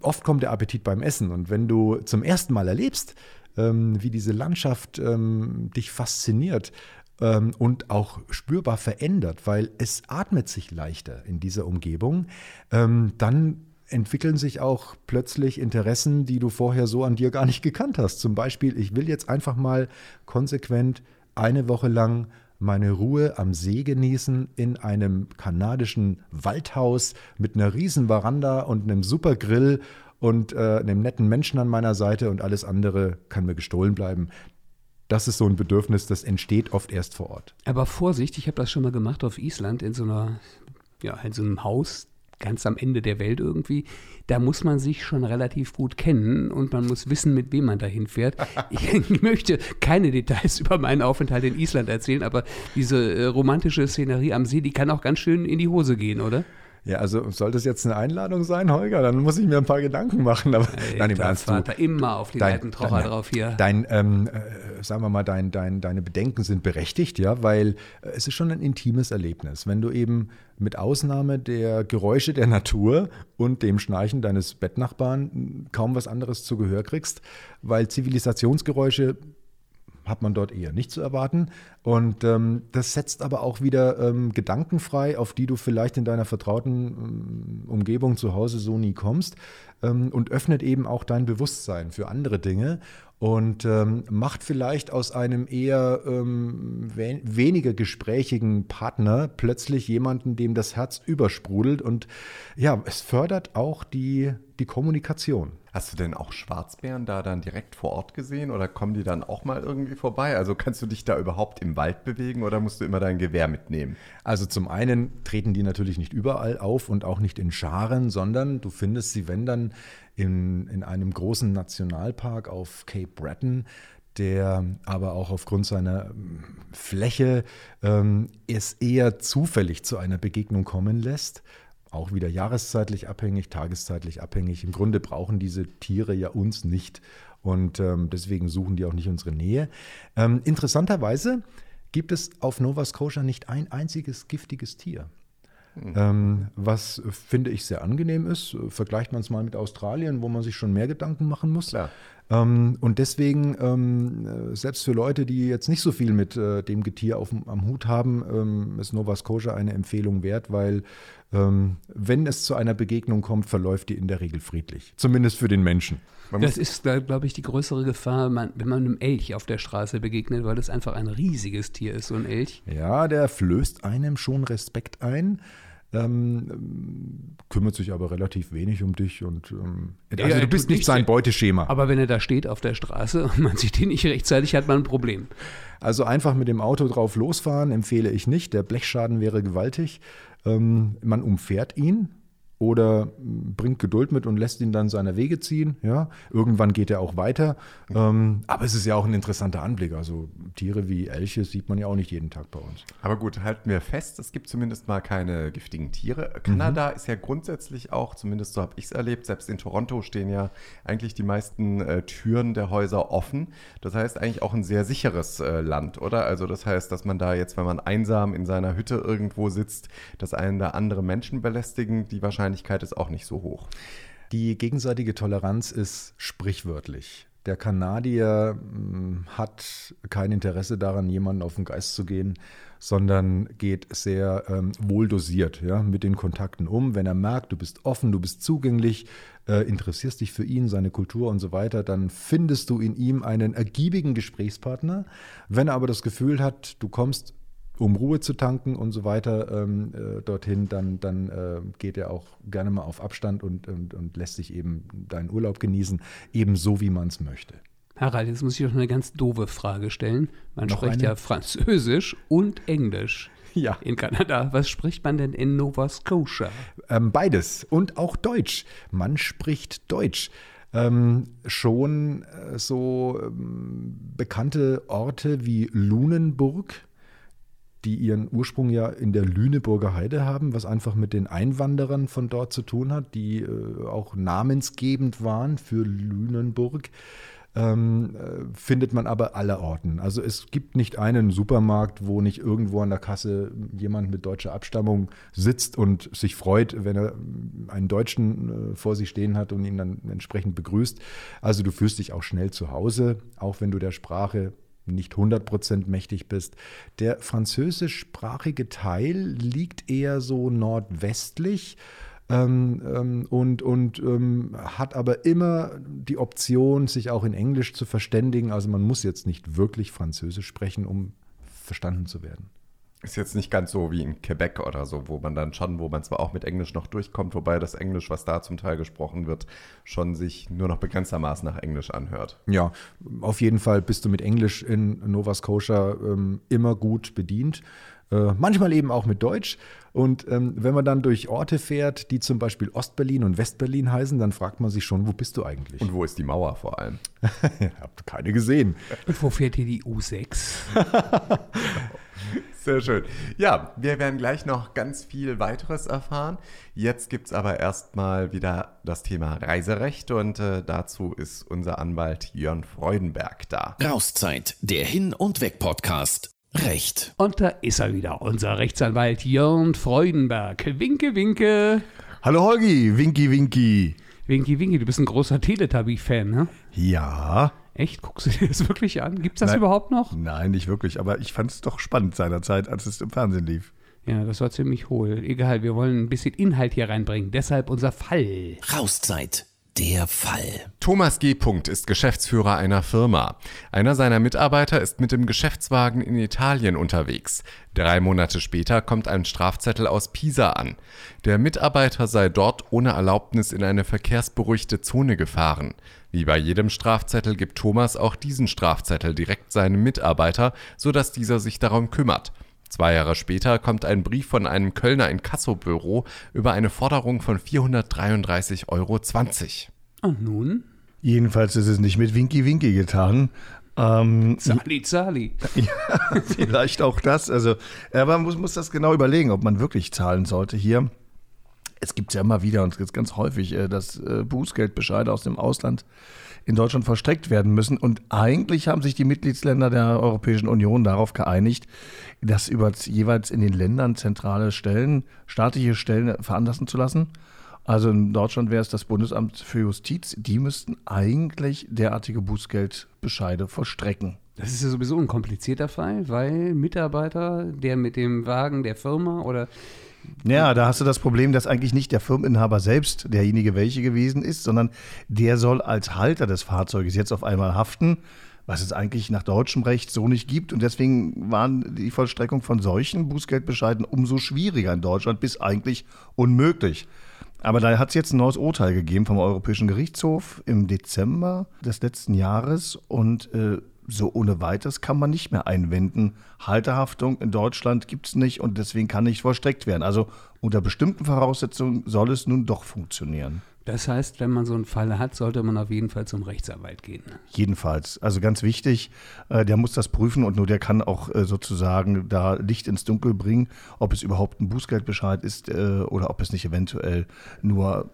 [SPEAKER 4] oft kommt der Appetit beim Essen und wenn du zum ersten Mal erlebst, ähm, wie diese Landschaft ähm, dich fasziniert ähm, und auch spürbar verändert, weil es atmet sich leichter in dieser Umgebung, dann entwickeln sich auch plötzlich Interessen, die du vorher so an dir gar nicht gekannt hast. Zum Beispiel, ich will jetzt einfach mal konsequent eine Woche lang meine Ruhe am See genießen in einem kanadischen Waldhaus mit einer riesen Veranda und einem super Grill und äh, einem netten Menschen an meiner Seite und alles andere kann mir gestohlen bleiben. Das ist so ein Bedürfnis, das entsteht oft erst vor Ort.
[SPEAKER 3] Aber Vorsicht, ich habe das schon mal gemacht auf Island in so einer ja, in so einem Haus ganz am Ende der Welt irgendwie, da muss man sich schon relativ gut kennen und man muss wissen, mit wem man dahin fährt. Ich möchte keine Details über meinen Aufenthalt in Island erzählen, aber diese äh, romantische Szenerie am See, die kann auch ganz schön in die Hose gehen, oder?
[SPEAKER 4] Ja, also soll das jetzt eine Einladung sein, Holger? Dann muss ich mir ein paar Gedanken machen. Aber
[SPEAKER 3] Ey, nein, im Ernst, du, immer auf die dein, alten Trocher drauf hier.
[SPEAKER 4] Dein, ähm, äh, sagen wir mal, dein, dein, deine Bedenken sind berechtigt, ja, weil äh, es ist schon ein intimes Erlebnis, wenn du eben mit Ausnahme der Geräusche der Natur und dem Schnarchen deines Bettnachbarn kaum was anderes zu Gehör kriegst, weil Zivilisationsgeräusche hat man dort eher nicht zu erwarten. Und ähm, das setzt aber auch wieder ähm, Gedanken frei, auf die du vielleicht in deiner vertrauten ähm, Umgebung zu Hause so nie kommst ähm, und öffnet eben auch dein Bewusstsein für andere Dinge und ähm, macht vielleicht aus einem eher ähm, we weniger gesprächigen Partner plötzlich jemanden, dem das Herz übersprudelt und ja, es fördert auch die, die Kommunikation.
[SPEAKER 2] Hast du denn auch Schwarzbären da dann direkt vor Ort gesehen oder kommen die dann auch mal irgendwie vorbei? Also kannst du dich da überhaupt im Wald bewegen oder musst du immer dein Gewehr mitnehmen?
[SPEAKER 4] Also zum einen treten die natürlich nicht überall auf und auch nicht in Scharen, sondern du findest sie, wenn dann, in, in einem großen Nationalpark auf Cape Breton der aber auch aufgrund seiner ähm, Fläche ähm, es eher zufällig zu einer Begegnung kommen lässt auch wieder jahreszeitlich abhängig, tageszeitlich abhängig. Im Grunde brauchen diese Tiere ja uns nicht und ähm, deswegen suchen die auch nicht unsere Nähe. Ähm, interessanterweise gibt es auf Nova Scotia nicht ein einziges giftiges Tier. Mhm. Ähm, was finde ich sehr angenehm ist. Vergleicht man es mal mit Australien, wo man sich schon mehr Gedanken machen muss. Ähm, und deswegen, ähm, selbst für Leute, die jetzt nicht so viel mit äh, dem Getier auf, am Hut haben, ähm, ist Nova Scotia eine Empfehlung wert, weil ähm, wenn es zu einer Begegnung kommt, verläuft die in der Regel friedlich. Zumindest für den Menschen.
[SPEAKER 3] Man das ist, glaube ich, die größere Gefahr, wenn man einem Elch auf der Straße begegnet, weil das einfach ein riesiges Tier ist, so ein Elch.
[SPEAKER 4] Ja, der flößt einem schon Respekt ein. Ähm, kümmert sich aber relativ wenig um dich und ähm, also ja, du bist nicht sein Beuteschema.
[SPEAKER 3] Aber wenn er da steht auf der Straße und man sieht ihn nicht rechtzeitig, hat man ein Problem.
[SPEAKER 4] Also einfach mit dem Auto drauf losfahren empfehle ich nicht. Der Blechschaden wäre gewaltig. Ähm, man umfährt ihn oder bringt Geduld mit und lässt ihn dann seiner Wege ziehen. Ja, irgendwann geht er auch weiter. Ähm, aber es ist ja auch ein interessanter Anblick. Also Tiere wie Elche sieht man ja auch nicht jeden Tag bei uns.
[SPEAKER 2] Aber gut, halten wir fest, es gibt zumindest mal keine giftigen Tiere. Kanada mhm. ist ja grundsätzlich auch, zumindest so habe ich es erlebt, selbst in Toronto stehen ja eigentlich die meisten äh, Türen der Häuser offen. Das heißt eigentlich auch ein sehr sicheres äh, Land, oder? Also das heißt, dass man da jetzt, wenn man einsam in seiner Hütte irgendwo sitzt, dass einen da andere Menschen belästigen, die wahrscheinlich Wahrscheinlichkeit ist auch nicht so hoch.
[SPEAKER 4] Die gegenseitige Toleranz ist sprichwörtlich. Der Kanadier hm, hat kein Interesse daran, jemanden auf den Geist zu gehen, sondern geht sehr ähm, wohl dosiert ja, mit den Kontakten um. Wenn er merkt, du bist offen, du bist zugänglich, äh, interessierst dich für ihn, seine Kultur und so weiter, dann findest du in ihm einen ergiebigen Gesprächspartner. Wenn er aber das Gefühl hat, du kommst um Ruhe zu tanken und so weiter ähm, äh, dorthin, dann, dann äh, geht er auch gerne mal auf Abstand und, und, und lässt sich eben deinen Urlaub genießen, eben so, wie man es möchte.
[SPEAKER 3] Harald, jetzt muss ich doch eine ganz doofe Frage stellen. Man
[SPEAKER 4] Noch
[SPEAKER 3] spricht
[SPEAKER 4] eine?
[SPEAKER 3] ja Französisch und Englisch
[SPEAKER 4] Ja.
[SPEAKER 3] in Kanada. Was spricht man denn in Nova Scotia?
[SPEAKER 4] Ähm, beides und auch Deutsch. Man spricht Deutsch. Ähm, schon äh, so ähm, bekannte Orte wie Lunenburg, die ihren Ursprung ja in der Lüneburger Heide haben, was einfach mit den Einwanderern von dort zu tun hat, die äh, auch namensgebend waren für Lünenburg. Ähm, äh, findet man aber allerorten. Also es gibt nicht einen Supermarkt, wo nicht irgendwo an der Kasse jemand mit deutscher Abstammung sitzt und sich freut, wenn er einen Deutschen äh, vor sich stehen hat und ihn dann entsprechend begrüßt. Also du fühlst dich auch schnell zu Hause, auch wenn du der Sprache nicht 100% mächtig bist. Der französischsprachige Teil liegt eher so nordwestlich ähm, ähm, und, und ähm, hat aber immer die Option, sich auch in Englisch zu verständigen. Also man muss jetzt nicht wirklich Französisch sprechen, um verstanden zu werden.
[SPEAKER 2] Ist jetzt nicht ganz so wie in Quebec oder so, wo man dann schon, wo man zwar auch mit Englisch noch durchkommt, wobei das Englisch, was da zum Teil gesprochen wird, schon sich nur noch begrenztermaßen nach Englisch anhört.
[SPEAKER 4] Ja, auf jeden Fall bist du mit Englisch in Nova Scotia ähm, immer gut bedient. Äh, manchmal eben auch mit Deutsch. Und ähm, wenn man dann durch Orte fährt, die zum Beispiel Ostberlin und Westberlin heißen, dann fragt man sich schon, wo bist du eigentlich?
[SPEAKER 2] Und wo ist die Mauer vor allem?
[SPEAKER 4] Habt keine gesehen.
[SPEAKER 3] Und wo fährt hier die U6?
[SPEAKER 2] Sehr schön. Ja, wir werden gleich noch ganz viel weiteres erfahren. Jetzt gibt es aber erstmal wieder das Thema Reiserecht und äh, dazu ist unser Anwalt Jörn Freudenberg da.
[SPEAKER 1] Rauszeit, der Hin- und Weg-Podcast. Recht.
[SPEAKER 3] Und da ist er wieder, unser Rechtsanwalt Jörn Freudenberg. Winke, winke.
[SPEAKER 6] Hallo Holgi, Winky Winky.
[SPEAKER 3] Winky, winky, du bist ein großer Teletubby-Fan, ne?
[SPEAKER 6] Ja,
[SPEAKER 3] Echt? Guckst du dir das wirklich an? Gibt's das
[SPEAKER 6] Nein.
[SPEAKER 3] überhaupt noch?
[SPEAKER 6] nein, nicht wirklich, aber ich fand es doch spannend seinerzeit, als es im Fernsehen lief.
[SPEAKER 3] Ja, das war ziemlich hohl. Egal, wir wollen ein bisschen Inhalt hier reinbringen. Deshalb unser Fall.
[SPEAKER 1] Rauszeit, der Fall.
[SPEAKER 2] Thomas G. Punkt ist Geschäftsführer einer Firma. Einer seiner Mitarbeiter ist mit dem Geschäftswagen in Italien unterwegs. Drei Monate später kommt ein Strafzettel aus Pisa an. Der Mitarbeiter sei dort ohne Erlaubnis in eine verkehrsberuhigte Zone gefahren. Wie bei jedem Strafzettel gibt Thomas auch diesen Strafzettel direkt seinem Mitarbeiter, sodass dieser sich darum kümmert. Zwei Jahre später kommt ein Brief von einem Kölner Inkassobüro über eine Forderung von 433,20 Euro.
[SPEAKER 3] Und nun?
[SPEAKER 6] Jedenfalls ist es nicht mit Winky Winky getan. Ähm,
[SPEAKER 3] Zali, Zali.
[SPEAKER 6] ja, vielleicht auch das. Also, aber man muss, muss das genau überlegen, ob man wirklich zahlen sollte hier. Es gibt ja immer wieder und es gibt ganz häufig, äh, dass äh, Bußgeldbescheide aus dem Ausland in Deutschland verstreckt werden müssen. Und eigentlich haben sich die Mitgliedsländer der Europäischen Union darauf geeinigt, das über jeweils in den Ländern zentrale Stellen, staatliche Stellen veranlassen zu lassen. Also in Deutschland wäre es das Bundesamt für Justiz. Die müssten eigentlich derartige Bußgeldbescheide vollstrecken.
[SPEAKER 3] Das ist ja sowieso ein komplizierter Fall, weil Mitarbeiter, der mit dem Wagen der Firma oder
[SPEAKER 6] Ja, da hast du das Problem, dass eigentlich nicht der Firmeninhaber selbst derjenige welche gewesen ist, sondern der soll als Halter des Fahrzeuges jetzt auf einmal haften, was es eigentlich nach deutschem Recht so nicht gibt. Und deswegen waren die Vollstreckung von solchen Bußgeldbescheiden umso schwieriger in Deutschland, bis eigentlich unmöglich. Aber da hat es jetzt ein neues Urteil gegeben vom Europäischen Gerichtshof im Dezember des letzten Jahres und äh, so ohne weiteres kann man nicht mehr einwenden. Halterhaftung in Deutschland gibt es nicht und deswegen kann nicht vollstreckt werden. Also unter bestimmten Voraussetzungen soll es nun doch funktionieren.
[SPEAKER 3] Das heißt, wenn man so einen Fall hat, sollte man auf jeden Fall zum Rechtsanwalt gehen.
[SPEAKER 6] Jedenfalls. Also ganz wichtig, äh, der muss das prüfen und nur der kann auch äh, sozusagen da Licht ins Dunkel bringen, ob es überhaupt ein Bußgeldbescheid ist äh, oder ob es nicht eventuell nur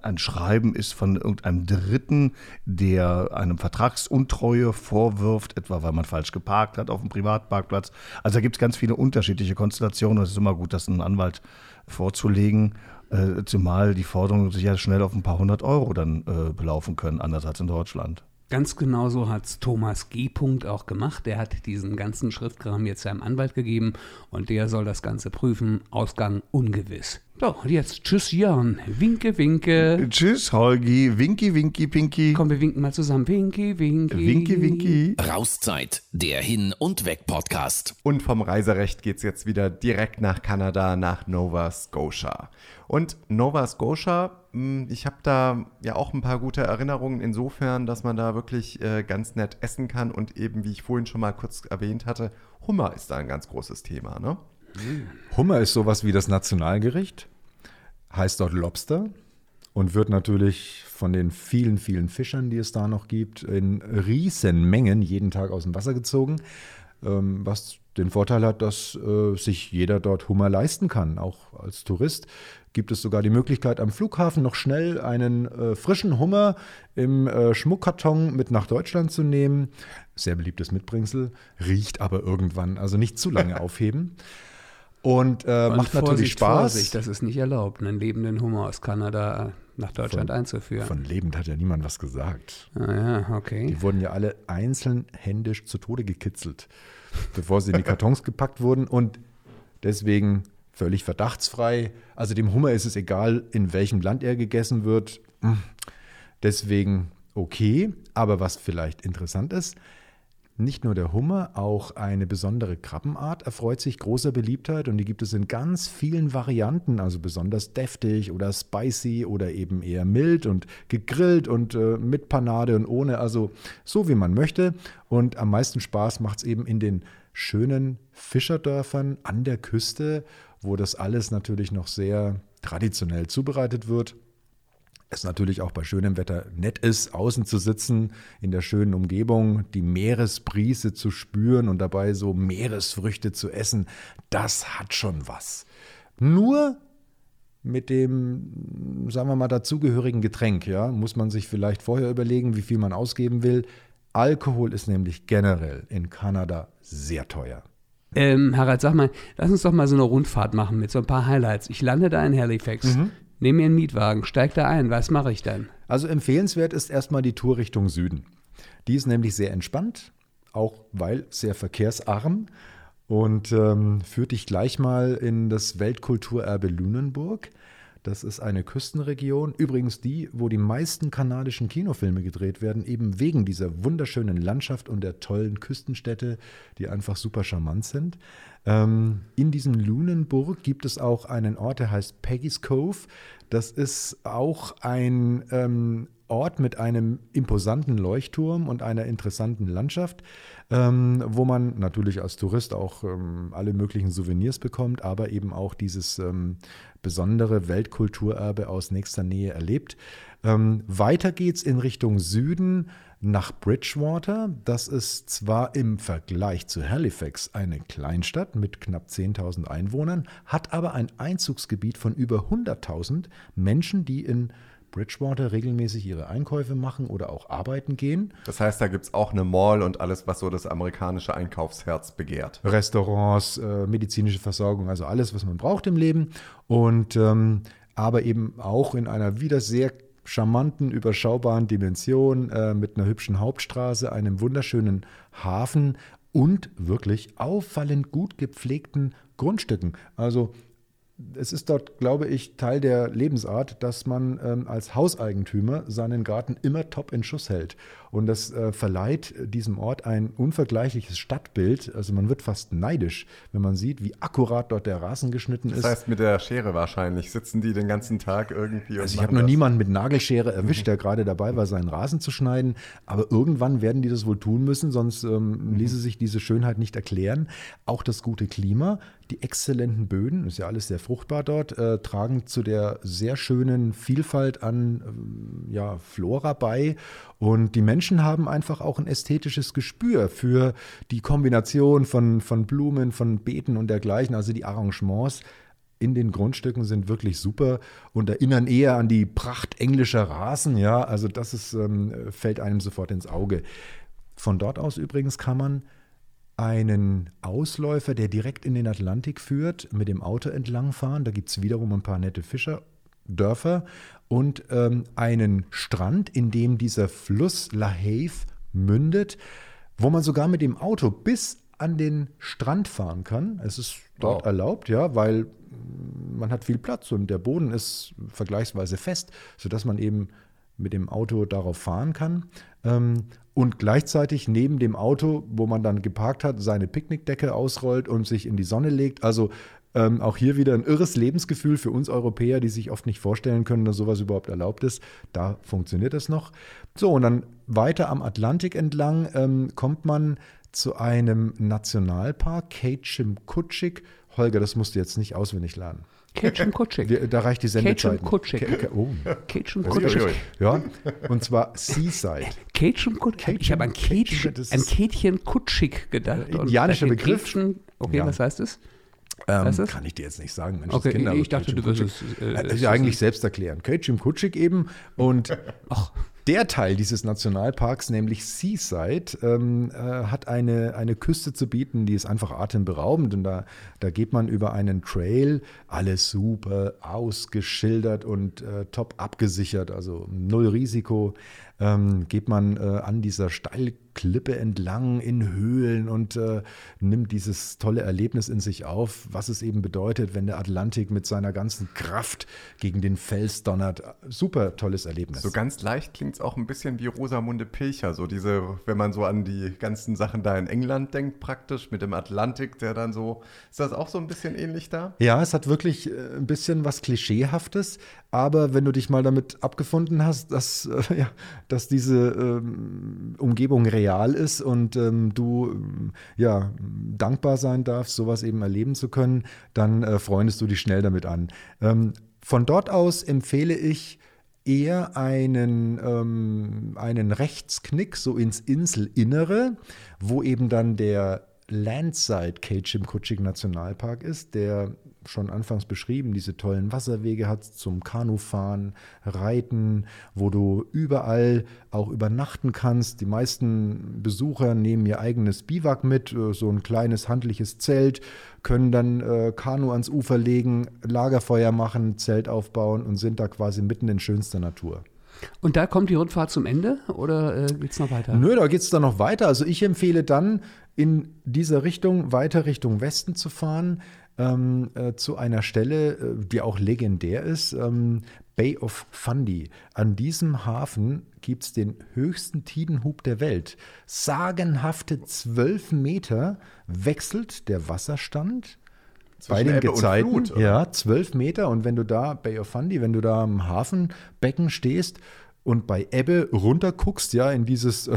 [SPEAKER 6] ein Schreiben ist von irgendeinem Dritten, der einem Vertragsuntreue vorwirft, etwa weil man falsch geparkt hat auf dem Privatparkplatz. Also da gibt es ganz viele unterschiedliche Konstellationen und es ist immer gut, das einem Anwalt vorzulegen. Äh, zumal die Forderungen sich ja schnell auf ein paar hundert Euro dann äh, belaufen können, anders als in Deutschland.
[SPEAKER 3] Ganz genau so hat es Thomas G. Punkt auch gemacht. Der hat diesen ganzen Schriftkram jetzt seinem Anwalt gegeben und der soll das Ganze prüfen. Ausgang ungewiss. So, und jetzt tschüss Jörn. Winke, winke.
[SPEAKER 6] Tschüss, Holgi. Winky, winky, pinky.
[SPEAKER 3] Komm, wir winken mal zusammen. Winky, winky.
[SPEAKER 6] Winky, winky.
[SPEAKER 1] Rauszeit, der Hin- und Weg-Podcast.
[SPEAKER 2] Und vom Reiserecht geht es jetzt wieder direkt nach Kanada, nach Nova Scotia. Und Nova Scotia, mh, ich habe da ja auch ein paar gute Erinnerungen insofern, dass man da wirklich äh, ganz nett essen kann und eben, wie ich vorhin schon mal kurz erwähnt hatte, Hummer ist da ein ganz großes Thema, ne?
[SPEAKER 4] Hummer ist sowas wie das Nationalgericht, heißt dort Lobster und wird natürlich von den vielen, vielen Fischern, die es da noch gibt, in Riesenmengen jeden Tag aus dem Wasser gezogen, ähm, was den Vorteil hat, dass äh, sich jeder dort Hummer leisten kann. Auch als Tourist gibt es sogar die Möglichkeit, am Flughafen noch schnell einen äh, frischen Hummer im äh, Schmuckkarton mit nach Deutschland zu nehmen. Sehr beliebtes Mitbringsel, riecht aber irgendwann, also nicht zu lange aufheben. Und, äh, macht natürlich
[SPEAKER 3] Vorsicht,
[SPEAKER 4] Spaß.
[SPEAKER 3] Vorsicht, das ist nicht erlaubt, einen lebenden Hummer aus Kanada nach Deutschland einzuführen.
[SPEAKER 4] Von lebend hat ja niemand was gesagt.
[SPEAKER 3] ah, ja, okay.
[SPEAKER 4] Die wurden ja alle einzeln händisch zu Tode gekitzelt, bevor sie in die Kartons gepackt wurden. Und deswegen völlig verdachtsfrei. Also dem Hummer ist es egal, in welchem Land er gegessen wird. Hm. Deswegen okay. Aber was vielleicht interessant ist, nicht nur der Hummer, auch eine besondere Krabbenart erfreut sich großer Beliebtheit und die gibt es in ganz vielen Varianten, also besonders deftig oder spicy oder eben eher mild und gegrillt und äh, mit Panade und ohne, also so wie man möchte. Und am meisten Spaß macht es eben in den schönen Fischerdörfern an der Küste, wo das alles natürlich noch sehr traditionell zubereitet wird es natürlich auch bei schönem Wetter nett ist, außen zu sitzen, in der schönen Umgebung, die Meeresbrise zu spüren und dabei so Meeresfrüchte zu essen, das hat schon was. Nur mit dem, sagen wir mal, dazugehörigen Getränk, ja, muss man sich vielleicht vorher überlegen, wie viel man ausgeben will. Alkohol ist nämlich generell in Kanada sehr teuer.
[SPEAKER 3] Ähm, Harald, sag mal, lass uns doch mal so eine Rundfahrt machen mit so ein paar Highlights. Ich lande da in Halifax, nehme mir einen Mietwagen, steig da ein. Was mache ich dann?
[SPEAKER 4] Also empfehlenswert ist erstmal die Tour Richtung Süden. Die ist nämlich sehr entspannt, auch weil sehr verkehrsarm und ähm, führt dich gleich mal in das Weltkulturerbe Lunenburg. Das ist eine Küstenregion, übrigens die, wo die meisten kanadischen Kinofilme gedreht werden, eben wegen dieser wunderschönen Landschaft und der tollen Küstenstädte, die einfach super charmant sind. Ähm, in diesem Lunenburg gibt es auch einen Ort, der heißt Peggy's Cove. Das ist auch ein ähm, Ort mit einem imposanten Leuchtturm und einer interessanten Landschaft, ähm, wo man natürlich als Tourist auch ähm, alle möglichen Souvenirs bekommt, aber eben auch dieses ähm, besondere Weltkulturerbe aus nächster Nähe erlebt. Ähm, weiter geht's in Richtung Süden nach Bridgewater. Das ist zwar im Vergleich zu Halifax eine Kleinstadt mit knapp 10.000 Einwohnern, hat aber ein Einzugsgebiet von über 100.000 Menschen, die in Bridgewater regelmäßig ihre Einkäufe machen oder auch arbeiten gehen.
[SPEAKER 2] Das heißt, da gibt es auch eine Mall und alles, was so das amerikanische Einkaufsherz begehrt.
[SPEAKER 4] Restaurants, äh, medizinische Versorgung, also alles, was man braucht im Leben. Und ähm, aber eben auch in einer wieder sehr charmanten, überschaubaren Dimension äh, mit einer hübschen Hauptstraße, einem wunderschönen Hafen und wirklich auffallend gut gepflegten Grundstücken. Also es ist dort, glaube ich, Teil der Lebensart, dass man ähm, als Hauseigentümer seinen Garten immer top in Schuss hält. Und das äh, verleiht diesem Ort ein unvergleichliches Stadtbild. Also man wird fast neidisch, wenn man sieht, wie akkurat dort der Rasen geschnitten ist.
[SPEAKER 2] Das heißt, mit der Schere wahrscheinlich sitzen die den ganzen Tag irgendwie.
[SPEAKER 4] Also ich habe noch niemanden mit Nagelschere erwischt, der gerade dabei war, seinen Rasen zu schneiden. Aber irgendwann werden die das wohl tun müssen, sonst ähm, ließe sich diese Schönheit nicht erklären. Auch das gute Klima, die exzellenten Böden, ist ja alles sehr fruchtbar dort, äh, tragen zu der sehr schönen Vielfalt an ähm, ja, Flora bei. Und die Menschen haben einfach auch ein ästhetisches Gespür für die Kombination von, von Blumen, von Beeten und dergleichen, also die Arrangements in den Grundstücken sind wirklich super und erinnern eher an die Pracht englischer Rasen. Ja, also das ist, ähm, fällt einem sofort ins Auge. Von dort aus übrigens kann man einen Ausläufer, der direkt in den Atlantik führt, mit dem Auto entlangfahren. Da gibt es wiederum ein paar nette Fischer. Dörfer und ähm, einen Strand, in dem dieser Fluss La Have mündet, wo man sogar mit dem Auto bis an den Strand fahren kann. Es ist dort
[SPEAKER 2] Wow.
[SPEAKER 4] erlaubt, ja, weil man hat viel Platz und der Boden ist vergleichsweise fest, sodass man eben mit dem Auto darauf fahren kann. Ähm, und gleichzeitig neben dem Auto, wo man dann geparkt hat, seine Picknickdecke ausrollt und sich in die Sonne legt. Also ähm, auch hier wieder ein irres Lebensgefühl für uns Europäer, die sich oft nicht vorstellen können, dass sowas überhaupt erlaubt ist. Da funktioniert es noch. So, und dann weiter am Atlantik entlang ähm, kommt man zu einem Nationalpark, Kutschik. Holger, das musst du jetzt nicht auswendig lernen.
[SPEAKER 3] Ketchum Kutschik.
[SPEAKER 4] Da reicht die Sendezeit. nicht.
[SPEAKER 3] Kutschik.
[SPEAKER 4] Oh.
[SPEAKER 3] Ketchum
[SPEAKER 2] Uiuiui.
[SPEAKER 3] Kutschik.
[SPEAKER 4] Ja, und zwar Seaside.
[SPEAKER 3] Ketchum Kutschik. Ich habe an
[SPEAKER 4] das
[SPEAKER 3] Kätchen Kutschik gedacht.
[SPEAKER 4] Indianischer Begriff.
[SPEAKER 3] Ketchum- Okay,
[SPEAKER 4] Ja.
[SPEAKER 3] was heißt es?
[SPEAKER 4] Ähm, kann ich dir jetzt nicht sagen, Mensch,
[SPEAKER 3] Okay,
[SPEAKER 4] das Kinder,
[SPEAKER 3] ich dachte,
[SPEAKER 4] Kachim
[SPEAKER 3] du wirst
[SPEAKER 4] Kutschik.
[SPEAKER 3] es, äh,
[SPEAKER 4] Äh,
[SPEAKER 3] es
[SPEAKER 4] ist ja eigentlich selbst erklären. Kachim Kutschik eben. Und der Teil dieses Nationalparks, nämlich Seaside, ähm, äh, hat eine, eine Küste zu bieten, die ist einfach atemberaubend. Und da, da geht man über einen Trail, alles super ausgeschildert und äh, top abgesichert, also null Risiko. Ähm, geht man äh, an dieser Steilklippe entlang in Höhlen und äh, nimmt dieses tolle Erlebnis in sich auf, was es eben bedeutet, wenn der Atlantik mit seiner ganzen Kraft gegen den Fels donnert. Super tolles Erlebnis.
[SPEAKER 2] So ganz leicht klingt es auch ein bisschen wie Rosamunde Pilcher. So diese, wenn man so an die ganzen Sachen da in England denkt, praktisch mit dem Atlantik, der dann so. Ist das auch so ein bisschen ähnlich da?
[SPEAKER 4] Ja, es hat wirklich äh, ein bisschen was Klischeehaftes, aber wenn du dich mal damit abgefunden hast, dass, äh, ja, dass diese ähm, Umgebung real ist und ähm, du ähm, ja, dankbar sein darfst, sowas eben erleben zu können, dann äh, freundest du dich schnell damit an. Ähm, von dort aus empfehle ich eher einen, ähm, einen Rechtsknick so ins Inselinnere, wo eben dann der Landside Kachim-Kutschik Nationalpark ist, der schon anfangs beschrieben, diese tollen Wasserwege hat zum Kanufahren, Reiten, wo du überall auch übernachten kannst. Die meisten Besucher nehmen ihr eigenes Biwak mit, äh, so ein kleines handliches Zelt, können dann äh, Kanu ans Ufer legen, Lagerfeuer machen, Zelt aufbauen und sind da quasi mitten in schönster Natur.
[SPEAKER 3] Und da kommt die Rundfahrt zum Ende oder äh, geht es noch weiter?
[SPEAKER 4] Nö, da geht es dann noch weiter. Also ich empfehle dann, in dieser Richtung weiter Richtung Westen zu fahren, ähm, äh, zu einer Stelle, äh, die auch legendär ist, ähm, Bay of Fundy. An diesem Hafen gibt es den höchsten Tidenhub der Welt. Sagenhafte zwölf Meter wechselt der Wasserstand bei den
[SPEAKER 2] Ebbe
[SPEAKER 4] Gezeiten.
[SPEAKER 2] Flut,
[SPEAKER 4] ja, zwölf Meter. Und wenn du da, Bay of Fundy, wenn du da am Hafenbecken stehst und bei Ebbe runterguckst, ja, in dieses äh,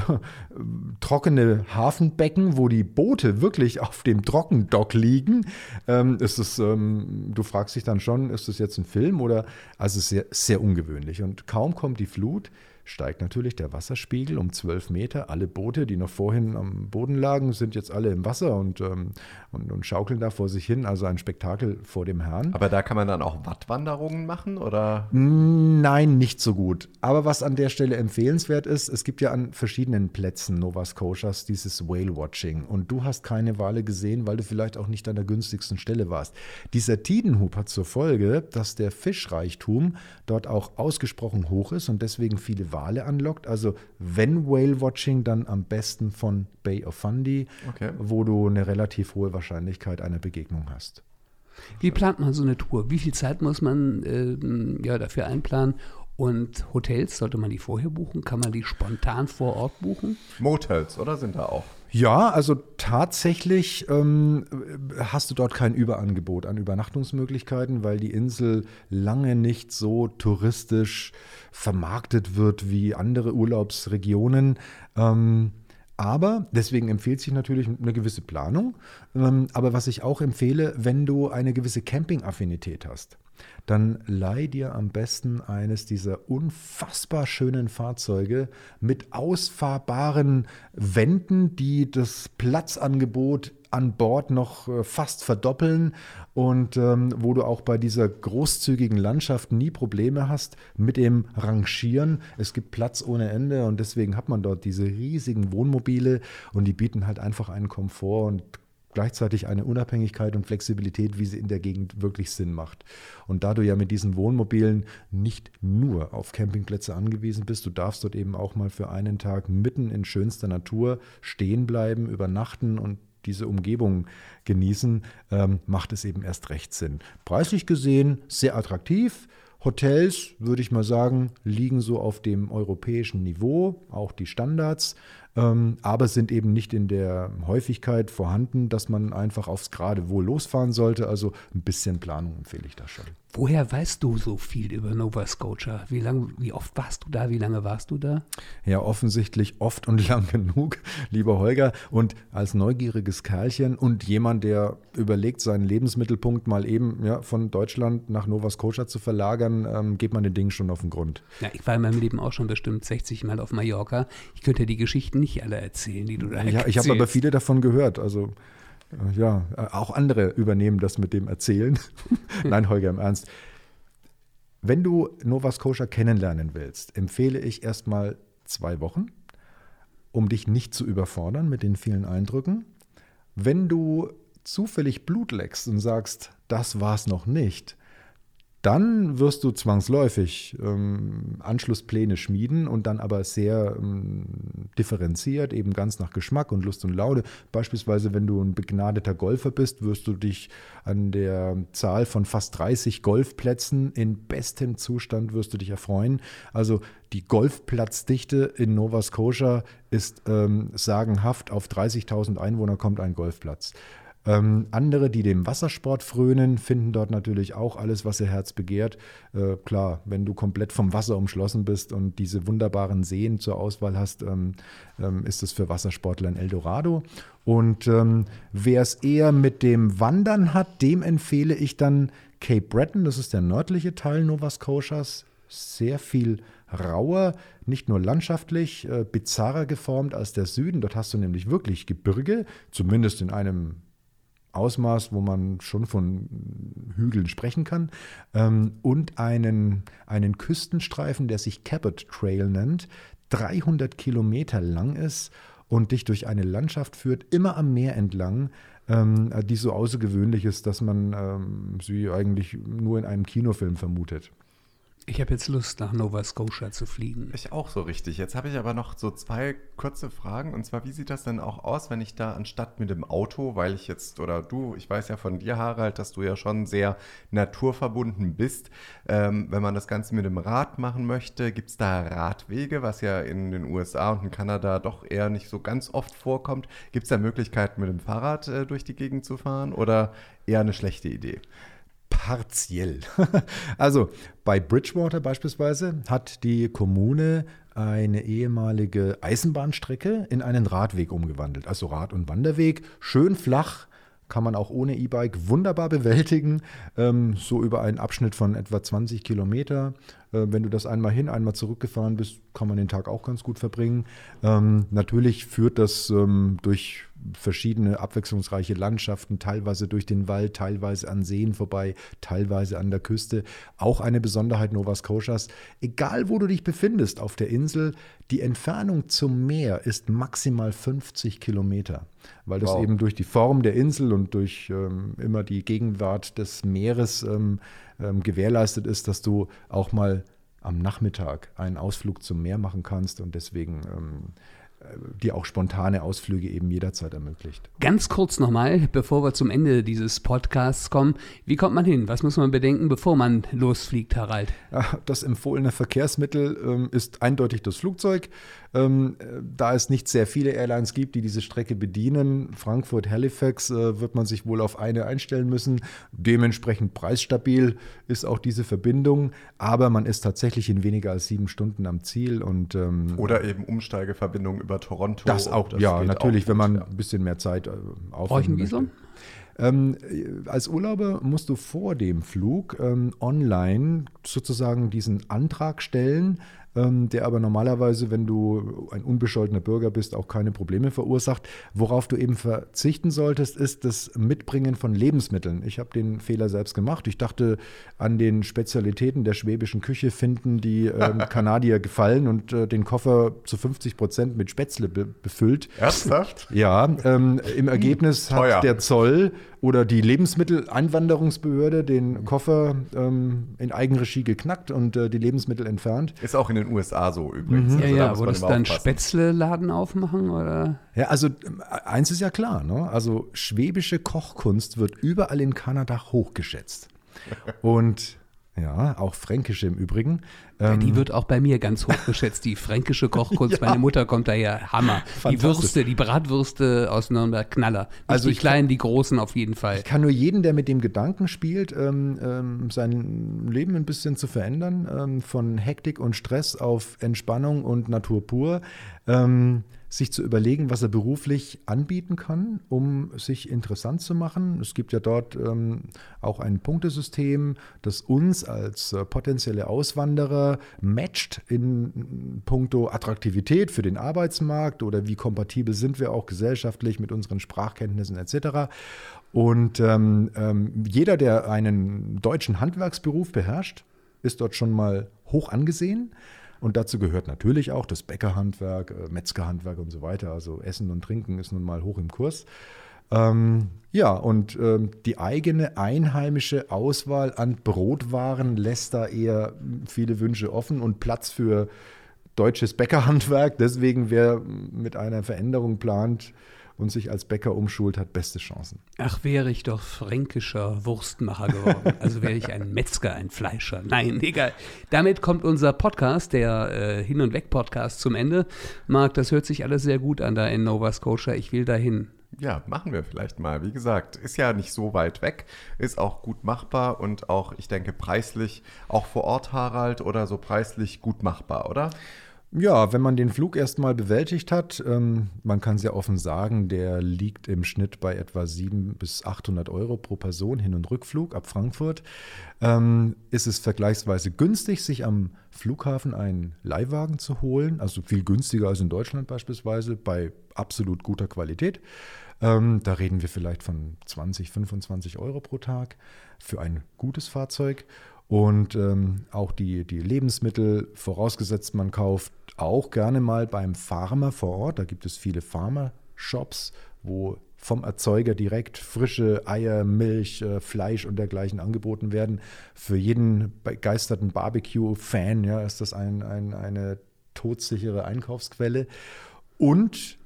[SPEAKER 4] trockene Hafenbecken, wo die Boote wirklich auf dem Trockendock liegen, ähm, ist es, ähm, du fragst dich dann schon, ist das jetzt ein Film oder, also sehr, sehr ungewöhnlich. Und kaum kommt die Flut, steigt natürlich der Wasserspiegel um 12 Meter. Alle Boote, die noch vorhin am Boden lagen, sind jetzt alle im Wasser und, ähm, und, und schaukeln da vor sich hin. Also ein Spektakel vor dem Herrn.
[SPEAKER 2] Aber da kann man dann auch Wattwanderungen machen oder?
[SPEAKER 4] Nein, nicht so gut. Aber was an der Stelle empfehlenswert ist, es gibt ja an verschiedenen Plätzen Nova Scotias dieses Whale-Watching. Und du hast keine Wale gesehen, weil du vielleicht auch nicht an der günstigsten Stelle warst. Dieser Tidenhub hat zur Folge, dass der Fischreichtum dort auch ausgesprochen hoch ist und deswegen viele Wale anlockt. Also wenn Whale-Watching, dann am besten von Bay of Fundy,
[SPEAKER 2] Okay.
[SPEAKER 4] wo du eine relativ hohe Wahrscheinlichkeit einer Begegnung hast.
[SPEAKER 3] Wie plant man so eine Tour? Wie viel Zeit muss man ähm, ja, dafür einplanen? Und Hotels, sollte man die vorher buchen? Kann man die spontan vor Ort buchen?
[SPEAKER 2] Motels, oder sind da auch?
[SPEAKER 4] Ja, also tatsächlich ähm, hast du dort kein Überangebot an Übernachtungsmöglichkeiten, weil die Insel lange nicht so touristisch vermarktet wird wie andere Urlaubsregionen. Ähm, aber deswegen empfiehlt sich natürlich eine gewisse Planung. Ähm, aber was ich auch empfehle, wenn du eine gewisse Camping-Affinität hast, dann leih dir am besten eines dieser unfassbar schönen Fahrzeuge mit ausfahrbaren Wänden, die das Platzangebot an Bord noch äh, fast verdoppeln und ähm, wo du auch bei dieser großzügigen Landschaft nie Probleme hast mit dem Rangieren. Es gibt Platz ohne Ende und deswegen hat man dort diese riesigen Wohnmobile und die bieten halt einfach einen Komfort und gleichzeitig eine Unabhängigkeit und Flexibilität, wie sie in der Gegend wirklich Sinn macht. Und da du ja mit diesen Wohnmobilen nicht nur auf Campingplätze angewiesen bist, du darfst dort eben auch mal für einen Tag mitten in schönster Natur stehen bleiben, übernachten und diese Umgebung genießen, ähm, macht es eben erst recht Sinn. Preislich gesehen sehr attraktiv. Hotels, würde ich mal sagen, liegen so auf dem europäischen Niveau, auch die Standards ähm, aber sind eben nicht in der Häufigkeit vorhanden, dass man einfach aufs gerade Wohl losfahren sollte. Also ein bisschen Planung empfehle ich da schon.
[SPEAKER 3] Woher weißt du so viel über Nova Scotia? Wie, lang, wie oft warst du da? Wie lange warst du da?
[SPEAKER 4] Ja, offensichtlich oft und lang genug, lieber Holger. Und als neugieriges Kerlchen und jemand, der überlegt, seinen Lebensmittelpunkt mal eben ja, von Deutschland nach Nova Scotia zu verlagern, ähm, geht man den Dingen schon auf den Grund.
[SPEAKER 3] Ja, ich war in meinem Leben auch schon bestimmt 60 Mal auf Mallorca. Ich könnte die Geschichten nicht alle erzählen, die du da
[SPEAKER 4] Ja, ich habe aber viele davon gehört. Also ja, äh, auch andere übernehmen das mit dem Erzählen. Nein, Holger, im Ernst. Wenn du Nova Scotia kennenlernen willst, empfehle ich erstmal zwei Wochen, um dich nicht zu überfordern mit den vielen Eindrücken. Wenn du zufällig Blut leckst und sagst, das war's noch nicht, dann wirst du zwangsläufig ähm, Anschlusspläne schmieden und dann aber sehr ähm, differenziert, eben ganz nach Geschmack und Lust und Laune. Beispielsweise, wenn du ein begnadeter Golfer bist, wirst du dich an der Zahl von fast 30 Golfplätzen in bestem Zustand wirst du dich erfreuen. Also die Golfplatzdichte in Nova Scotia ist ähm, sagenhaft. Auf 30.000 Einwohner kommt ein Golfplatz. Ähm, andere, die dem Wassersport frönen, finden dort natürlich auch alles, was ihr Herz begehrt. Äh, klar, wenn du komplett vom Wasser umschlossen bist und diese wunderbaren Seen zur Auswahl hast, ähm, ähm, ist es für Wassersportler ein Eldorado. Und ähm, wer es eher mit dem Wandern hat, dem empfehle ich dann Cape Breton, das ist der nördliche Teil Nova Scotias. Sehr viel rauer, nicht nur landschaftlich, äh, bizarrer geformt als der Süden. Dort hast du nämlich wirklich Gebirge, zumindest in einem Ausmaß, wo man schon von Hügeln sprechen kann, ähm, und einen, einen Küstenstreifen, der sich Cabot Trail nennt, 300 Kilometer lang ist und dich durch eine Landschaft führt, immer am Meer entlang, ähm, die so außergewöhnlich ist, dass man ähm, sie eigentlich nur in einem Kinofilm vermutet.
[SPEAKER 3] Ich habe jetzt Lust, nach Nova Scotia zu fliegen.
[SPEAKER 2] Ich auch so richtig. Jetzt habe ich aber noch so zwei kurze Fragen. Und zwar, wie sieht das denn auch aus, wenn ich da anstatt mit dem Auto, weil ich jetzt, oder du, ich weiß ja von dir, Harald, dass du ja schon sehr naturverbunden bist, ähm, wenn man das Ganze mit dem Rad machen möchte, gibt es da Radwege, was ja in den USA und in Kanada doch eher nicht so ganz oft vorkommt. Gibt es da Möglichkeiten, mit dem Fahrrad äh, durch die Gegend zu fahren oder eher eine schlechte Idee?
[SPEAKER 4] Partiell. also bei Bridgewater beispielsweise hat die Kommune eine ehemalige Eisenbahnstrecke in einen Radweg umgewandelt. Also Rad- und Wanderweg, schön flach, kann man auch ohne E-Bike wunderbar bewältigen, ähm, so über einen Abschnitt von etwa 20 Kilometer. Äh, wenn du das einmal hin, einmal zurückgefahren bist, kann man den Tag auch ganz gut verbringen. Ähm, natürlich führt das ähm, durch verschiedene abwechslungsreiche Landschaften, teilweise durch den Wald, teilweise an Seen vorbei, teilweise an der Küste. Auch eine Besonderheit Nova Scotias. Egal, wo du dich befindest auf der Insel, die Entfernung zum Meer ist maximal 50 Kilometer, weil das wow. eben durch die Form der Insel und durch ähm, immer die Gegenwart des Meeres ähm, ähm, gewährleistet ist, dass du auch mal am Nachmittag einen Ausflug zum Meer machen kannst und deswegen ähm, die auch spontane Ausflüge eben jederzeit ermöglicht.
[SPEAKER 3] Ganz kurz nochmal, bevor wir zum Ende dieses Podcasts kommen, wie kommt man hin? Was muss man bedenken, bevor man losfliegt, Harald?
[SPEAKER 4] Das empfohlene Verkehrsmittel ähm, ist eindeutig das Flugzeug. Ähm, da es nicht sehr viele Airlines gibt, die diese Strecke bedienen, Frankfurt-Halifax, äh, wird man sich wohl auf eine einstellen müssen. Dementsprechend preisstabil ist auch diese Verbindung, aber man ist tatsächlich in weniger als sieben Stunden am Ziel. Und, ähm,
[SPEAKER 2] Oder eben Umsteigeverbindung über Toronto.
[SPEAKER 4] Das auch, das ja, natürlich, auch wenn man ein bisschen mehr Zeit äh, aufwenden möchte. Ähm, als Urlauber musst du vor dem Flug ähm, online sozusagen diesen Antrag stellen, der aber normalerweise, wenn du ein unbescholtener Bürger bist, auch keine Probleme verursacht. Worauf du eben verzichten solltest, ist das Mitbringen von Lebensmitteln. Ich habe den Fehler selbst gemacht. Ich dachte, an den Spezialitäten der schwäbischen Küche finden die ähm, Kanadier gefallen und äh, den Koffer zu 50 Prozent mit Spätzle be befüllt.
[SPEAKER 2] Ernsthaft?
[SPEAKER 4] Ja, ähm, im Ergebnis hat der Zoll oder die Lebensmitteleinwanderungsbehörde den Koffer ähm, in Eigenregie geknackt und äh, die Lebensmittel entfernt.
[SPEAKER 2] Ist auch in den USA so übrigens.
[SPEAKER 3] Ja,
[SPEAKER 2] Also da
[SPEAKER 3] ja,
[SPEAKER 2] man
[SPEAKER 3] wolltest du dann. Spätzle-Laden aufmachen oder?
[SPEAKER 4] Ja, also ähm, eins ist ja klar, ne? Also schwäbische Kochkunst wird überall in Kanada hochgeschätzt. Und ja, auch fränkische im Übrigen.
[SPEAKER 3] Ja,
[SPEAKER 4] Ähm,
[SPEAKER 3] die wird auch bei mir ganz hoch geschätzt. Die fränkische Kochkunst. Meine Mutter kommt daher. Hammer. Die. Würste, die Bratwürste aus Nürnberg, Knaller. Nicht
[SPEAKER 4] Also
[SPEAKER 3] die
[SPEAKER 4] ich-
[SPEAKER 3] kleinen, die großen auf jeden Fall.
[SPEAKER 4] Ich kann nur jeden, der mit dem Gedanken spielt, ähm, ähm, sein Leben ein bisschen zu verändern, ähm, von Hektik und Stress auf Entspannung und Natur pur, ähm, sich zu überlegen, was er beruflich anbieten kann, um sich interessant zu machen. Es gibt ja dort ähm, auch ein Punktesystem, das uns als äh, potenzielle Auswanderer matcht in puncto Attraktivität für den Arbeitsmarkt oder wie kompatibel sind wir auch gesellschaftlich mit unseren Sprachkenntnissen etc. Und ähm, ähm, jeder, der einen deutschen Handwerksberuf beherrscht, ist dort schon mal hoch angesehen. Und dazu gehört natürlich auch das Bäckerhandwerk, äh, Metzgerhandwerk und so weiter. Also Essen und Trinken ist nun mal hoch im Kurs. Ähm, ja, und ähm, die eigene einheimische Auswahl an Brotwaren lässt da eher viele Wünsche offen und Platz für deutsches Bäckerhandwerk. Deswegen, wer mit einer Veränderung plant und sich als Bäcker umschult, hat beste Chancen.
[SPEAKER 3] Ach, wäre ich doch fränkischer Wurstmacher geworden. Also wäre ich ein Metzger, ein Fleischer. Nein, egal. Damit kommt unser Podcast, der äh, Hin- und Weg-Podcast, zum Ende. Marc, das hört sich alles sehr gut an da in Nova Scotia. Ich will dahin.
[SPEAKER 2] Ja, machen wir vielleicht mal. Wie gesagt, ist ja nicht so weit weg, ist auch gut machbar und auch, ich denke, preislich, auch vor Ort, Harald, oder so preislich gut machbar, oder?
[SPEAKER 4] Ja, wenn man den Flug erstmal bewältigt hat, ähm, man kann sehr offen sagen, der liegt im Schnitt bei etwa 700 bis 800 Euro pro Person Hin- und Rückflug ab Frankfurt. Ähm, ist es vergleichsweise günstig, sich am Flughafen einen Leihwagen zu holen, also viel günstiger als in Deutschland beispielsweise, bei absolut guter Qualität. Ähm, da reden wir vielleicht von 20, 25 Euro pro Tag für ein gutes Fahrzeug. Und ähm, auch die, die Lebensmittel, vorausgesetzt man kauft auch gerne mal beim Farmer vor Ort. Da gibt es viele Farmer-Shops, wo vom Erzeuger direkt frische Eier, Milch, äh, Fleisch und dergleichen angeboten werden. Für jeden begeisterten Barbecue-Fan ja, ist das ein, ein, eine todsichere Einkaufsquelle. Und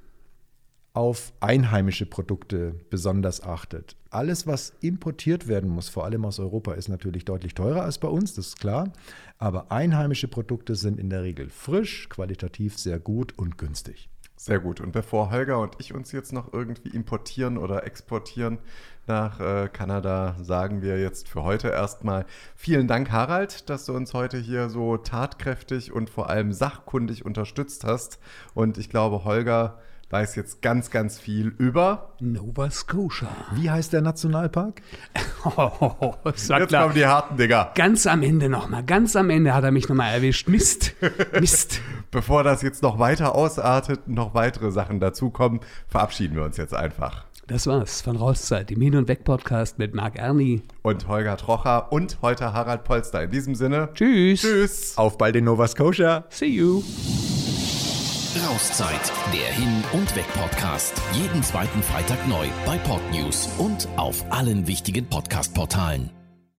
[SPEAKER 4] auf einheimische Produkte besonders achtet. Alles, was importiert werden muss, vor allem aus Europa, ist natürlich deutlich teurer als bei uns, das ist klar. Aber einheimische Produkte sind in der Regel frisch, qualitativ sehr gut und günstig.
[SPEAKER 2] Sehr gut. Und bevor Holger und ich uns jetzt noch irgendwie importieren oder exportieren nach äh, Kanada, sagen wir jetzt für heute erstmal vielen Dank, Harald, dass du uns heute hier so tatkräftig und vor allem sachkundig unterstützt hast. Und ich glaube, Holger weiß jetzt ganz, ganz viel über.
[SPEAKER 3] Nova Scotia.
[SPEAKER 4] Wie heißt der Nationalpark?
[SPEAKER 3] Oh,
[SPEAKER 2] Jetzt kommen die harten Dinger.
[SPEAKER 3] Ganz am Ende nochmal, ganz am Ende hat er mich nochmal erwischt. Mist, Mist.
[SPEAKER 2] Bevor das jetzt noch weiter ausartet, noch weitere Sachen dazukommen, verabschieden wir uns jetzt einfach.
[SPEAKER 3] Das war's von Rauszeit, dem Hin- und Weg-Podcast mit Marc Erni.
[SPEAKER 2] Und Holger Trocher und heute Harald Polster. In diesem Sinne,
[SPEAKER 3] Tschüss.
[SPEAKER 2] tschüss.
[SPEAKER 4] Auf bald in Nova Scotia!
[SPEAKER 3] See you.
[SPEAKER 1] Rauszeit, der Hin- und Weg-Podcast. Jeden zweiten Freitag neu bei Podnews und auf allen wichtigen Podcast-Portalen.